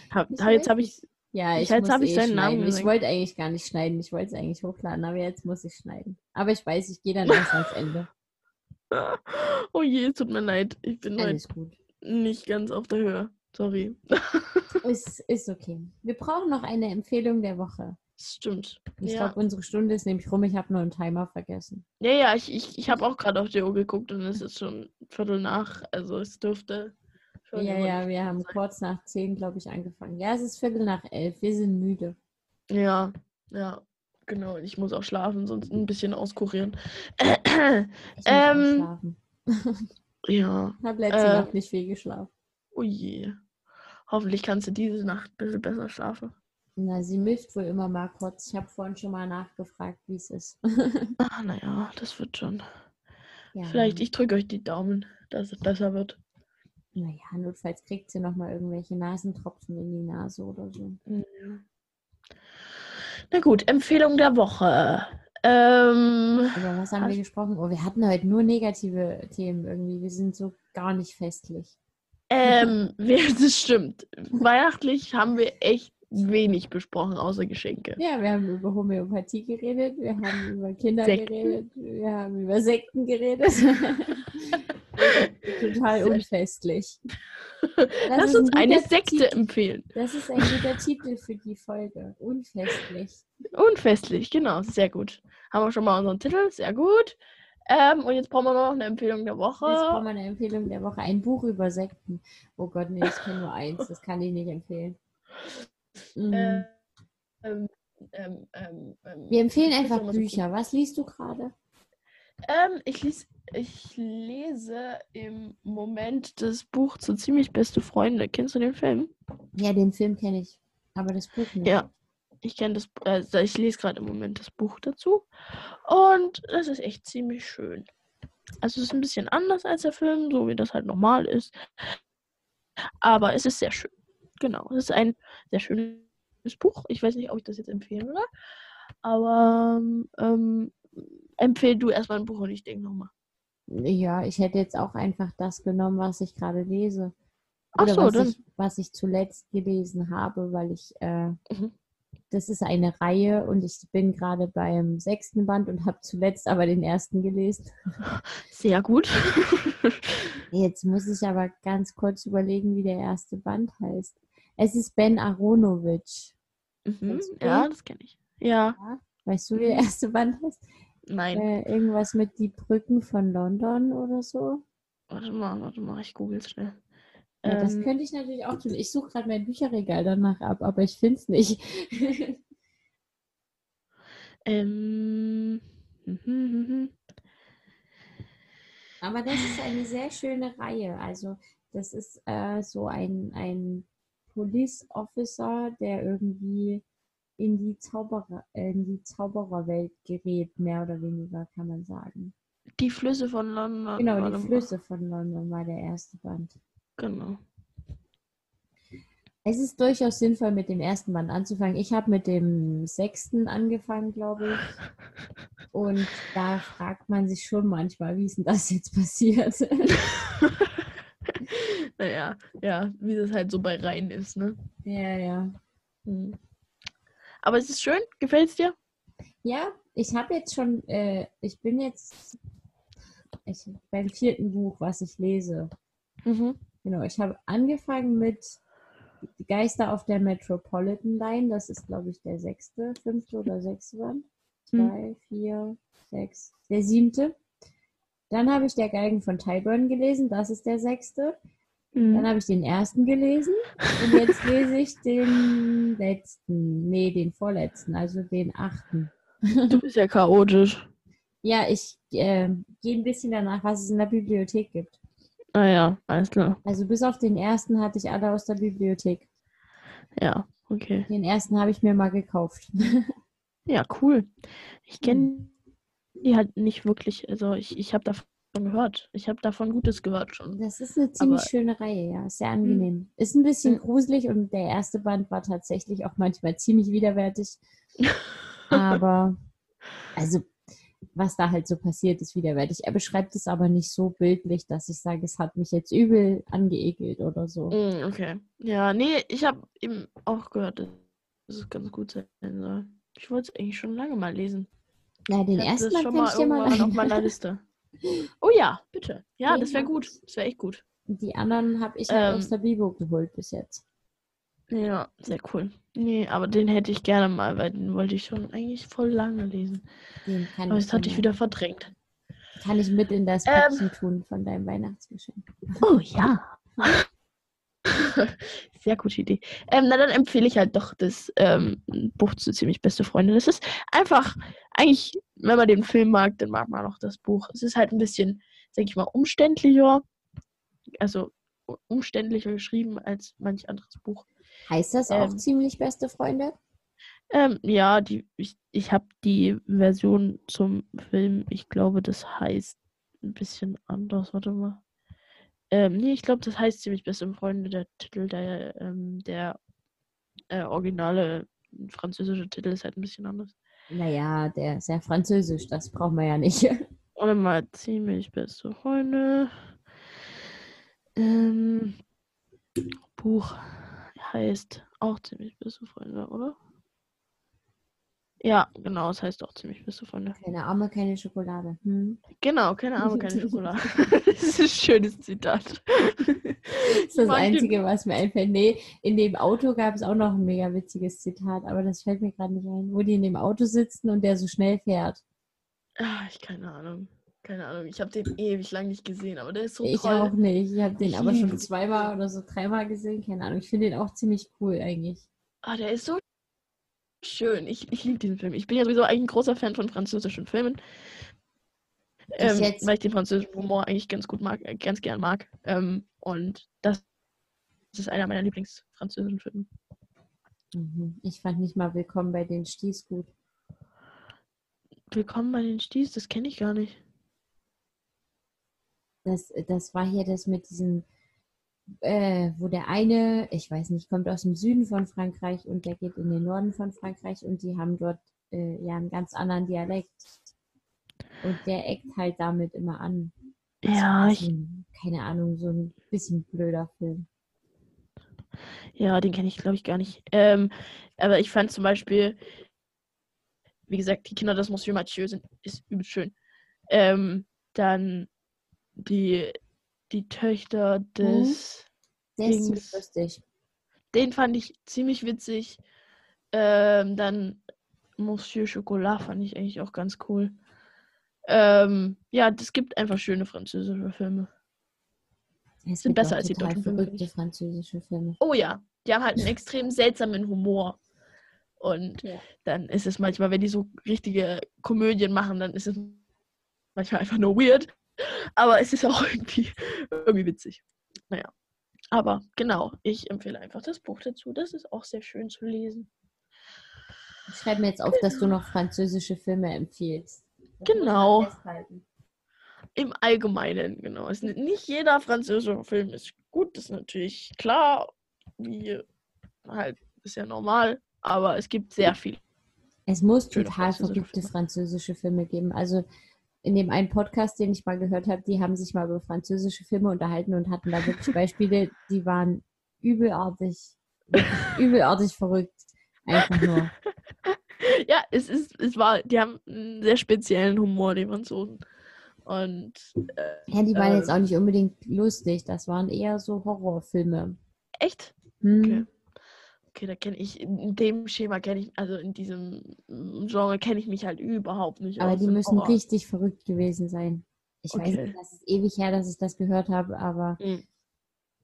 Hab, Ich jetzt habe ich. Ja, Ich- ich, jetzt muss hab ich eh seinen Namen schneiden. Ich gesagt. wollte eigentlich gar nicht schneiden. Ich wollte es eigentlich hochladen, aber jetzt muss ich schneiden. Aber ich weiß, ich gehe dann erst ans Ende. Oh je, tut mir leid. Ich bin heute Alles gut. Nicht ganz auf der Höhe. Sorry. Ist, ist okay. Wir brauchen noch eine Empfehlung der Woche. Stimmt. Ich ja. glaube, unsere Stunde ist nämlich rum. Ich habe nur einen Timer vergessen. ja, ja, ich, ich, ich habe auch gerade auf die Uhr geguckt und es ist schon Viertel nach. Also es dürfte schon Ja, ja, wir haben sein. kurz nach zehn, glaube ich, angefangen. Ja, es ist Viertel nach elf. Wir sind müde. Ja, ja, genau. Ich muss auch schlafen, sonst ein bisschen auskurieren. Ich muss Ähm, auch schlafen. ja, Ich habe letzte äh, Nacht nicht viel geschlafen. oh je. Hoffentlich kannst du diese Nacht ein bisschen besser schlafen. Na, sie mischt wohl immer mal kurz. Ich habe vorhin schon mal nachgefragt, wie es ist. Ach, naja, das wird schon. ja. Vielleicht, ich drücke euch die Daumen, dass es besser wird. Naja, notfalls kriegt sie nochmal irgendwelche Nasentropfen in die Nase oder so. Na gut, Empfehlung der Woche. Ähm, Über was haben wir gesprochen? Oh, wir hatten heute nur negative Themen irgendwie. Wir sind so gar nicht festlich. ähm, das stimmt. Weihnachtlich haben wir echt wenig besprochen, außer Geschenke. Ja, wir haben über Homöopathie geredet, wir haben über Kinder Sekten. geredet, wir haben über Sekten geredet. Total unfestlich. Lass ist uns ein eine Sekte Titel. empfehlen. Das ist ein guter Titel für die Folge. Unfestlich. Unfestlich, genau, sehr gut. Haben wir schon mal unseren Titel, sehr gut. Ähm, und jetzt brauchen wir noch eine Empfehlung der Jetzt brauchen Woche. wir eine Empfehlung der Woche. Ein Buch über Sekten. Oh Gott, nee, ich kenne nur eins. Das kann ich nicht empfehlen. Äh, ähm, ähm, ähm, ähm, Wir empfehlen einfach Bücher. Was liest du gerade? Ähm, ich, lies, ich lese im Moment das Buch zu ziemlich beste Freunde. Kennst du den Film? Ja, den Film kenne ich. Aber das Buch nicht. Ja. Ich kenne das, äh, ich lese gerade im Moment das Buch dazu. Und das ist echt ziemlich schön. Also es ist ein bisschen anders als der Film, so wie das halt normal ist. Aber es ist sehr schön. Genau. Es ist ein sehr schönes Buch. Ich weiß nicht, ob ich das jetzt empfehlen würde. Aber ähm, empfehl du erstmal ein Buch und ich denke nochmal. Ja, ich hätte jetzt auch einfach das genommen, was ich gerade lese. Ach Oder so, was, dann- ich, was ich zuletzt gelesen habe, weil ich, äh, Mhm. das ist eine Reihe und ich bin gerade beim sechsten Band und habe zuletzt aber den ersten gelesen. Sehr gut. Jetzt muss ich aber ganz kurz überlegen, wie der erste Band heißt. Es ist Ben Aronovich. mhm. Ja, das kenne ich. Ja, Weißt du, wie der Mhm. erste Band heißt? Nein. Äh, irgendwas mit die Brücken von London oder so. Warte mal, warte mal, ich google schnell. Ja, das Ähm, könnte ich natürlich auch tun. Ich suche gerade mein Bücherregal danach ab, aber ich finde es nicht. ähm, mhm, mhm. aber das ist eine sehr schöne Reihe. Also das ist äh, so ein, ein Police Officer, der irgendwie in die, Zauberer, äh, in die Zaubererwelt gerät, mehr oder weniger, kann man sagen. Die Flüsse von London. Genau, die. Flüsse von London war der erste Band. Genau. Es ist durchaus sinnvoll, mit dem ersten Band anzufangen. Ich habe mit dem sechsten angefangen, glaube ich. Und da fragt man sich schon manchmal, wie ist denn das jetzt passiert? naja, ja, wie das halt so bei Reihen ist, ne? ja, ja. Mhm. Aber es ist schön, gefällt es dir? Ja, ich habe jetzt schon, äh, ich bin jetzt ich, beim vierten Buch, was ich lese. Mhm. Genau, ich habe angefangen mit Geister auf der Metropolitan Line. Das ist, glaube ich, der sechste, fünfte oder sechste Band. Hm. Zwei, vier, sechs, der siebte. Dann habe ich Der Geigen von Tyburn gelesen. Das ist der sechste. Dann Mhm. habe ich den ersten gelesen. Und jetzt lese ich den letzten. Nee, den vorletzten, also den achten. Du bist ja chaotisch. Ja, ich äh, gehe ein bisschen danach, was es in der Bibliothek gibt. Naja, Ah alles klar. Also bis auf den ersten hatte ich alle aus der Bibliothek. Ja, okay. Den ersten habe ich mir mal gekauft. Ja, cool. Ich kenne die halt nicht wirklich. Also ich, ich habe davon gehört. Ich habe davon Gutes gehört schon. Das ist eine ziemlich Aber- Hm. schöne Reihe, ja. Sehr angenehm. Ist ein bisschen Mhm. gruselig und der erste Band war tatsächlich auch manchmal ziemlich widerwärtig. Aber, also, was da halt so passiert, ist widerwärtig. Er beschreibt es aber nicht so bildlich, dass ich sage, es hat mich jetzt übel angeekelt oder so. Mm, Okay. Ja, nee, ich habe eben auch gehört, dass es ganz gut sein soll. Ich wollte es eigentlich schon lange mal lesen. Ja, den Ich ersten schon kann mal ich dir mal auf meiner Liste. Oh ja, bitte. Ja, Den das wäre gut. Das wäre echt gut. Die anderen habe ich halt Ähm. aus der Bibo geholt bis jetzt. Ja, sehr cool. Nee, aber den hätte ich gerne mal, weil den wollte ich schon eigentlich voll lange lesen. Den kann Aber ich, das hatte ich wieder verdrängt. kann ich mit in das Ähm. Päckchen tun von deinem Weihnachtsgeschenk. Oh ja. Sehr gute Idee. Ähm, na, dann empfehle ich halt doch das ähm, Buch zu ziemlich beste Freunde. Das ist einfach, eigentlich, wenn man den Film mag, dann mag man auch das Buch. Es ist halt ein bisschen, sag ich mal, umständlicher. Also umständlicher geschrieben als manch anderes Buch. Heißt das auch Ähm. ziemlich beste Freunde? Ähm, ja, die, ich, ich habe die Version zum Film, ich glaube, das heißt ein bisschen anders. Warte mal. Ähm, nee, ich glaube, das heißt ziemlich beste Freunde, der Titel, der, ähm, der äh, originale französische Titel ist halt ein bisschen anders. Naja, der ist ja französisch, das brauchen wir ja nicht. Warte mal, ziemlich beste Freunde. Ähm, Buch heißt auch ziemlich beste Freunde, oder? Ja, genau, es heißt auch ziemlich beste Freunde. Keine Arme, keine Schokolade. Hm? Genau, keine Arme, keine Schokolade. das ist ein schönes Zitat. Das ist das Einzige, was mir einfällt. Nee, in dem Auto gab es auch noch ein mega witziges Zitat, aber das fällt mir gerade nicht ein. Wo die in dem Auto sitzen und der so schnell fährt. Ah, ich keine Ahnung. Keine Ahnung. Ich habe den ewig lang nicht gesehen, aber der ist so ich toll. auch nicht. Ich habe den Ich aber schon zweimal oder so dreimal gesehen. Keine Ahnung. Ich finde den auch ziemlich cool eigentlich. Ah, der ist so schön. Ich, ich liebe diesen Film. Ich bin ja sowieso eigentlich ein großer Fan von französischen Filmen. Ähm, weil ich den französischen Humor eigentlich ganz gut mag, äh, ganz gern mag. Ähm, und das, das ist einer meiner Lieblingsfranzösischen Filme. Mhm. Ich fand nicht mal Willkommen bei den Sties gut. Willkommen bei den Sties, das kenne ich gar nicht. Das, das war hier das mit diesem, äh, wo der eine, ich weiß nicht, kommt aus dem Süden von Frankreich und der geht in den Norden von Frankreich und die haben dort äh, ja einen ganz anderen Dialekt. Und der eckt halt damit immer an. Das Ja, war ich, keine Ahnung, so ein bisschen blöder Film. ja, den kenne ich, glaube ich, gar nicht. Ähm, aber ich fand zum Beispiel, wie gesagt, die Kinder des Monsieur Mathieu sind ist übelst schön. Ähm, dann die, die Töchter des, Der ist ziemlich Dings. lustig. den fand ich ziemlich witzig. Ähm, dann Monsieur Chocolat fand ich eigentlich auch ganz cool. Ähm, ja, es gibt einfach schöne französische Filme. Es Sind besser als die deutschen Filme, verrückte ich. französische Filme. Oh ja, die haben halt einen extrem seltsamen Humor. Und Ja. dann ist es manchmal, wenn die so richtige Komödien machen, dann ist es manchmal einfach nur weird. Aber es ist auch irgendwie, irgendwie witzig. Naja. Aber genau, ich empfehle einfach das Buch dazu. Das ist auch sehr schön zu lesen. Ich schreibe mir jetzt auf, dass du noch französische Filme empfiehlst. Das Genau. Im Allgemeinen, genau. Es, nicht jeder französische Film ist gut, das ist natürlich klar. Wie halt, ist ja normal. Aber es gibt sehr viel. Es muss total verrückte französische Filme geben. Also in dem einen Podcast, den ich mal gehört habe, die haben sich mal über französische Filme unterhalten und hatten da wirklich Beispiele, die waren übelartig, übelartig verrückt. Einfach nur. Ja, es ist, es war, die haben einen sehr speziellen Humor, die Franzosen. Und äh, Ja, die waren jetzt Ähm. auch nicht unbedingt lustig. Das waren eher so Horrorfilme. echt? Hm. Okay. Okay, da kenne ich, in dem Schema kenne ich, also in diesem mm, Genre kenne ich mich halt überhaupt nicht Aber die müssen Horror. richtig verrückt gewesen sein. Ich weiß Okay. nicht, das ist ewig her, dass ich das gehört habe, aber Mhm.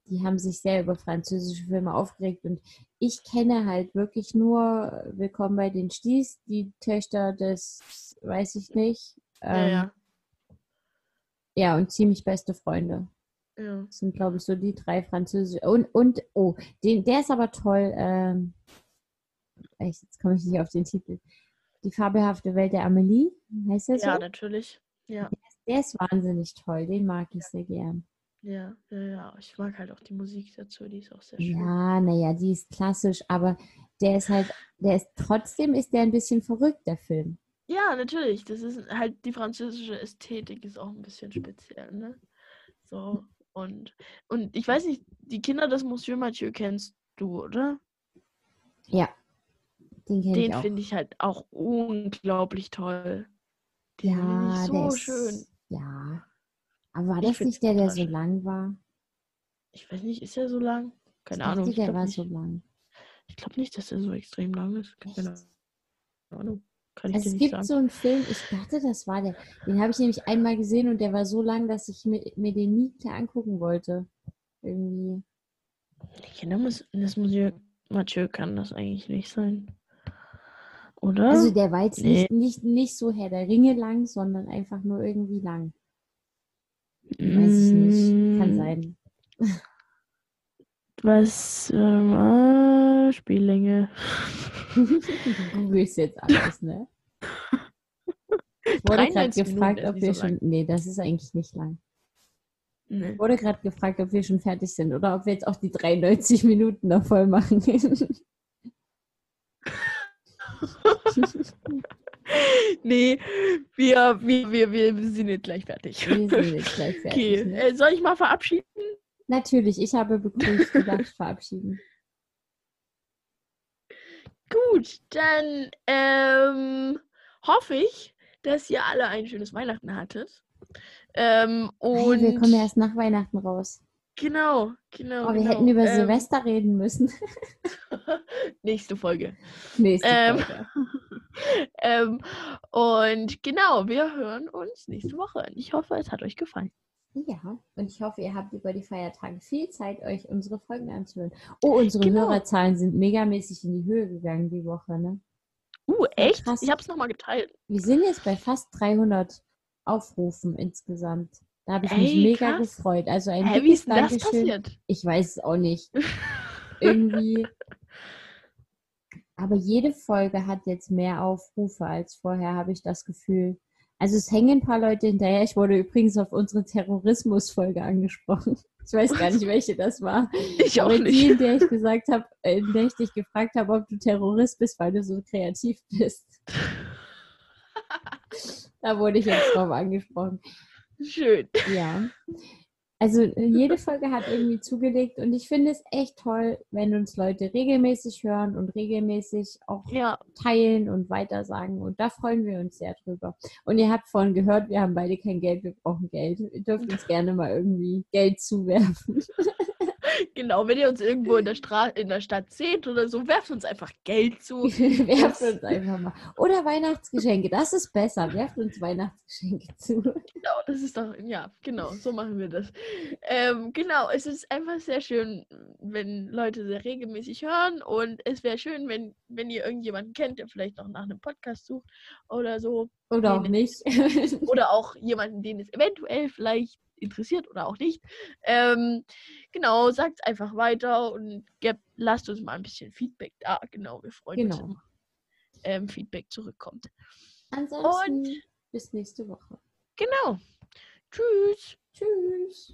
die haben sich sehr über französische Filme aufgeregt und ich kenne halt wirklich nur Willkommen bei den Sties, die Töchter des, weiß ich nicht. Ja, Ähm, ja. ja, und ziemlich beste Freunde. Ja. Das sind, glaube ich, so die drei französische. Und, und oh, den, der ist aber toll. Ähm, echt, jetzt komme ich nicht auf den Titel. Die fabelhafte Welt der Amelie, heißt der so? Ja, natürlich. Ja, Der ist wahnsinnig toll, den mag ich sehr gern. ja, ja, ja. Ich mag halt auch die Musik dazu, die ist auch sehr schön. Ja, naja, die ist klassisch, aber der ist halt, der ist trotzdem ist der ein bisschen verrückt, der Film. Ja, natürlich. Das ist halt die französische Ästhetik ist auch ein bisschen speziell, ne? So. Und, und ich weiß nicht, die Kinder des Monsieur Mathieu kennst du, oder? Ja, den Den finde ich halt auch unglaublich toll. Den Ja, so ist, schön. Ja. Aber war Ich das nicht der, der so lang war? Ich weiß nicht, ist er so lang? Keine ich Ahnung. Ich der glaube war nicht. so lang. Ich glaube nicht, dass er so extrem lang ist. Keine? Ahnung. Kann ich Also dir es gibt sagen. so einen Film, ich dachte, das war der. Den habe ich nämlich einmal gesehen und der war so lang, dass ich mir, mir den nie klar angucken wollte. Irgendwie. Kinder des des Monsieur Mathieu kann das eigentlich nicht sein. Oder? Also der war jetzt Nee. nicht, nicht, nicht so Herr der Ringe lang, sondern einfach nur irgendwie lang. Weiß ich nicht. Kann Mm, sein. Was, warte mal. Spiellänge. du googelst jetzt alles, ne? Ich wurde gerade 93 gefragt, ob wir nicht so schon. Nee, das ist eigentlich nicht lang. Nee. Ich wurde gerade gefragt, ob wir schon fertig sind oder ob wir jetzt auch die 93 Minuten noch voll machen. nee, wir, wir, wir, wir sind jetzt gleich fertig. wir sind jetzt gleich fertig. Okay, Ne? äh, soll ich mal verabschieden? Natürlich, ich habe begrüßt gedacht, verabschieden. Gut, dann ähm, hoffe ich, dass ihr alle ein schönes Weihnachten hattet. Ähm, Hey, und wir kommen erst nach Weihnachten raus. genau, genau. Oh, wir genau. hätten über ähm, Silvester reden müssen. nächste Folge. Nächste Ähm, Folge. ähm, und genau, wir hören uns nächste Woche. Ich hoffe, es hat euch gefallen. Ja, und ich hoffe, ihr habt über die Feiertage viel Zeit, euch unsere Folgen anzuhören. Oh, unsere Genau. Hörerzahlen sind megamäßig in die Höhe gegangen die Woche, ne? Uh, echt? krass. Ich habe es nochmal geteilt. Wir sind jetzt bei fast 300 Aufrufen insgesamt. Da habe ich mich Ey, mega krass. gefreut. Also ein Hä, wie ist denn das passiert? Ich weiß es auch nicht. Irgendwie. Aber jede Folge hat jetzt mehr Aufrufe als vorher, habe ich das Gefühl. Also es hängen ein paar Leute hinterher. Ich wurde übrigens auf unsere Terrorismus-Folge angesprochen. Ich weiß gar nicht, welche das war. Ich auch Aber die, nicht. in der ich gesagt habe, äh, in der ich dich gefragt habe, ob du Terrorist bist, weil du so kreativ bist. Da wurde ich jetzt drauf angesprochen. Schön. Ja. Also äh, jede Folge hat irgendwie zugelegt und ich finde es echt toll, wenn uns Leute regelmäßig hören und regelmäßig auch Ja, teilen und weitersagen und da freuen wir uns sehr drüber. Und ihr habt vorhin gehört, wir haben beide kein Geld, wir brauchen Geld. Ihr dürft uns gerne mal irgendwie Geld zuwerfen. genau. Wenn ihr uns irgendwo in der, Stra in der Stadt seht oder so, werft uns einfach Geld zu. werft uns einfach mal. Oder Weihnachtsgeschenke, das ist besser. Werft uns Weihnachtsgeschenke zu. Genau, das ist doch, ja, genau, so machen wir das. Ähm, genau, es ist einfach sehr schön, wenn Leute sehr regelmäßig hören und es wäre schön, wenn, wenn ihr irgendjemanden kennt, der vielleicht noch nach einem Podcast sucht oder so. Oder auch nicht. Oder auch jemanden, den es eventuell vielleicht interessiert oder auch nicht. Ähm, genau, sagt einfach weiter und gebt, lasst uns mal ein bisschen Feedback da. Genau, wir freuen uns, Genau. wenn ähm, Feedback zurückkommt. Ansonsten bis nächste Woche. Genau. Tschüss. Tschüss.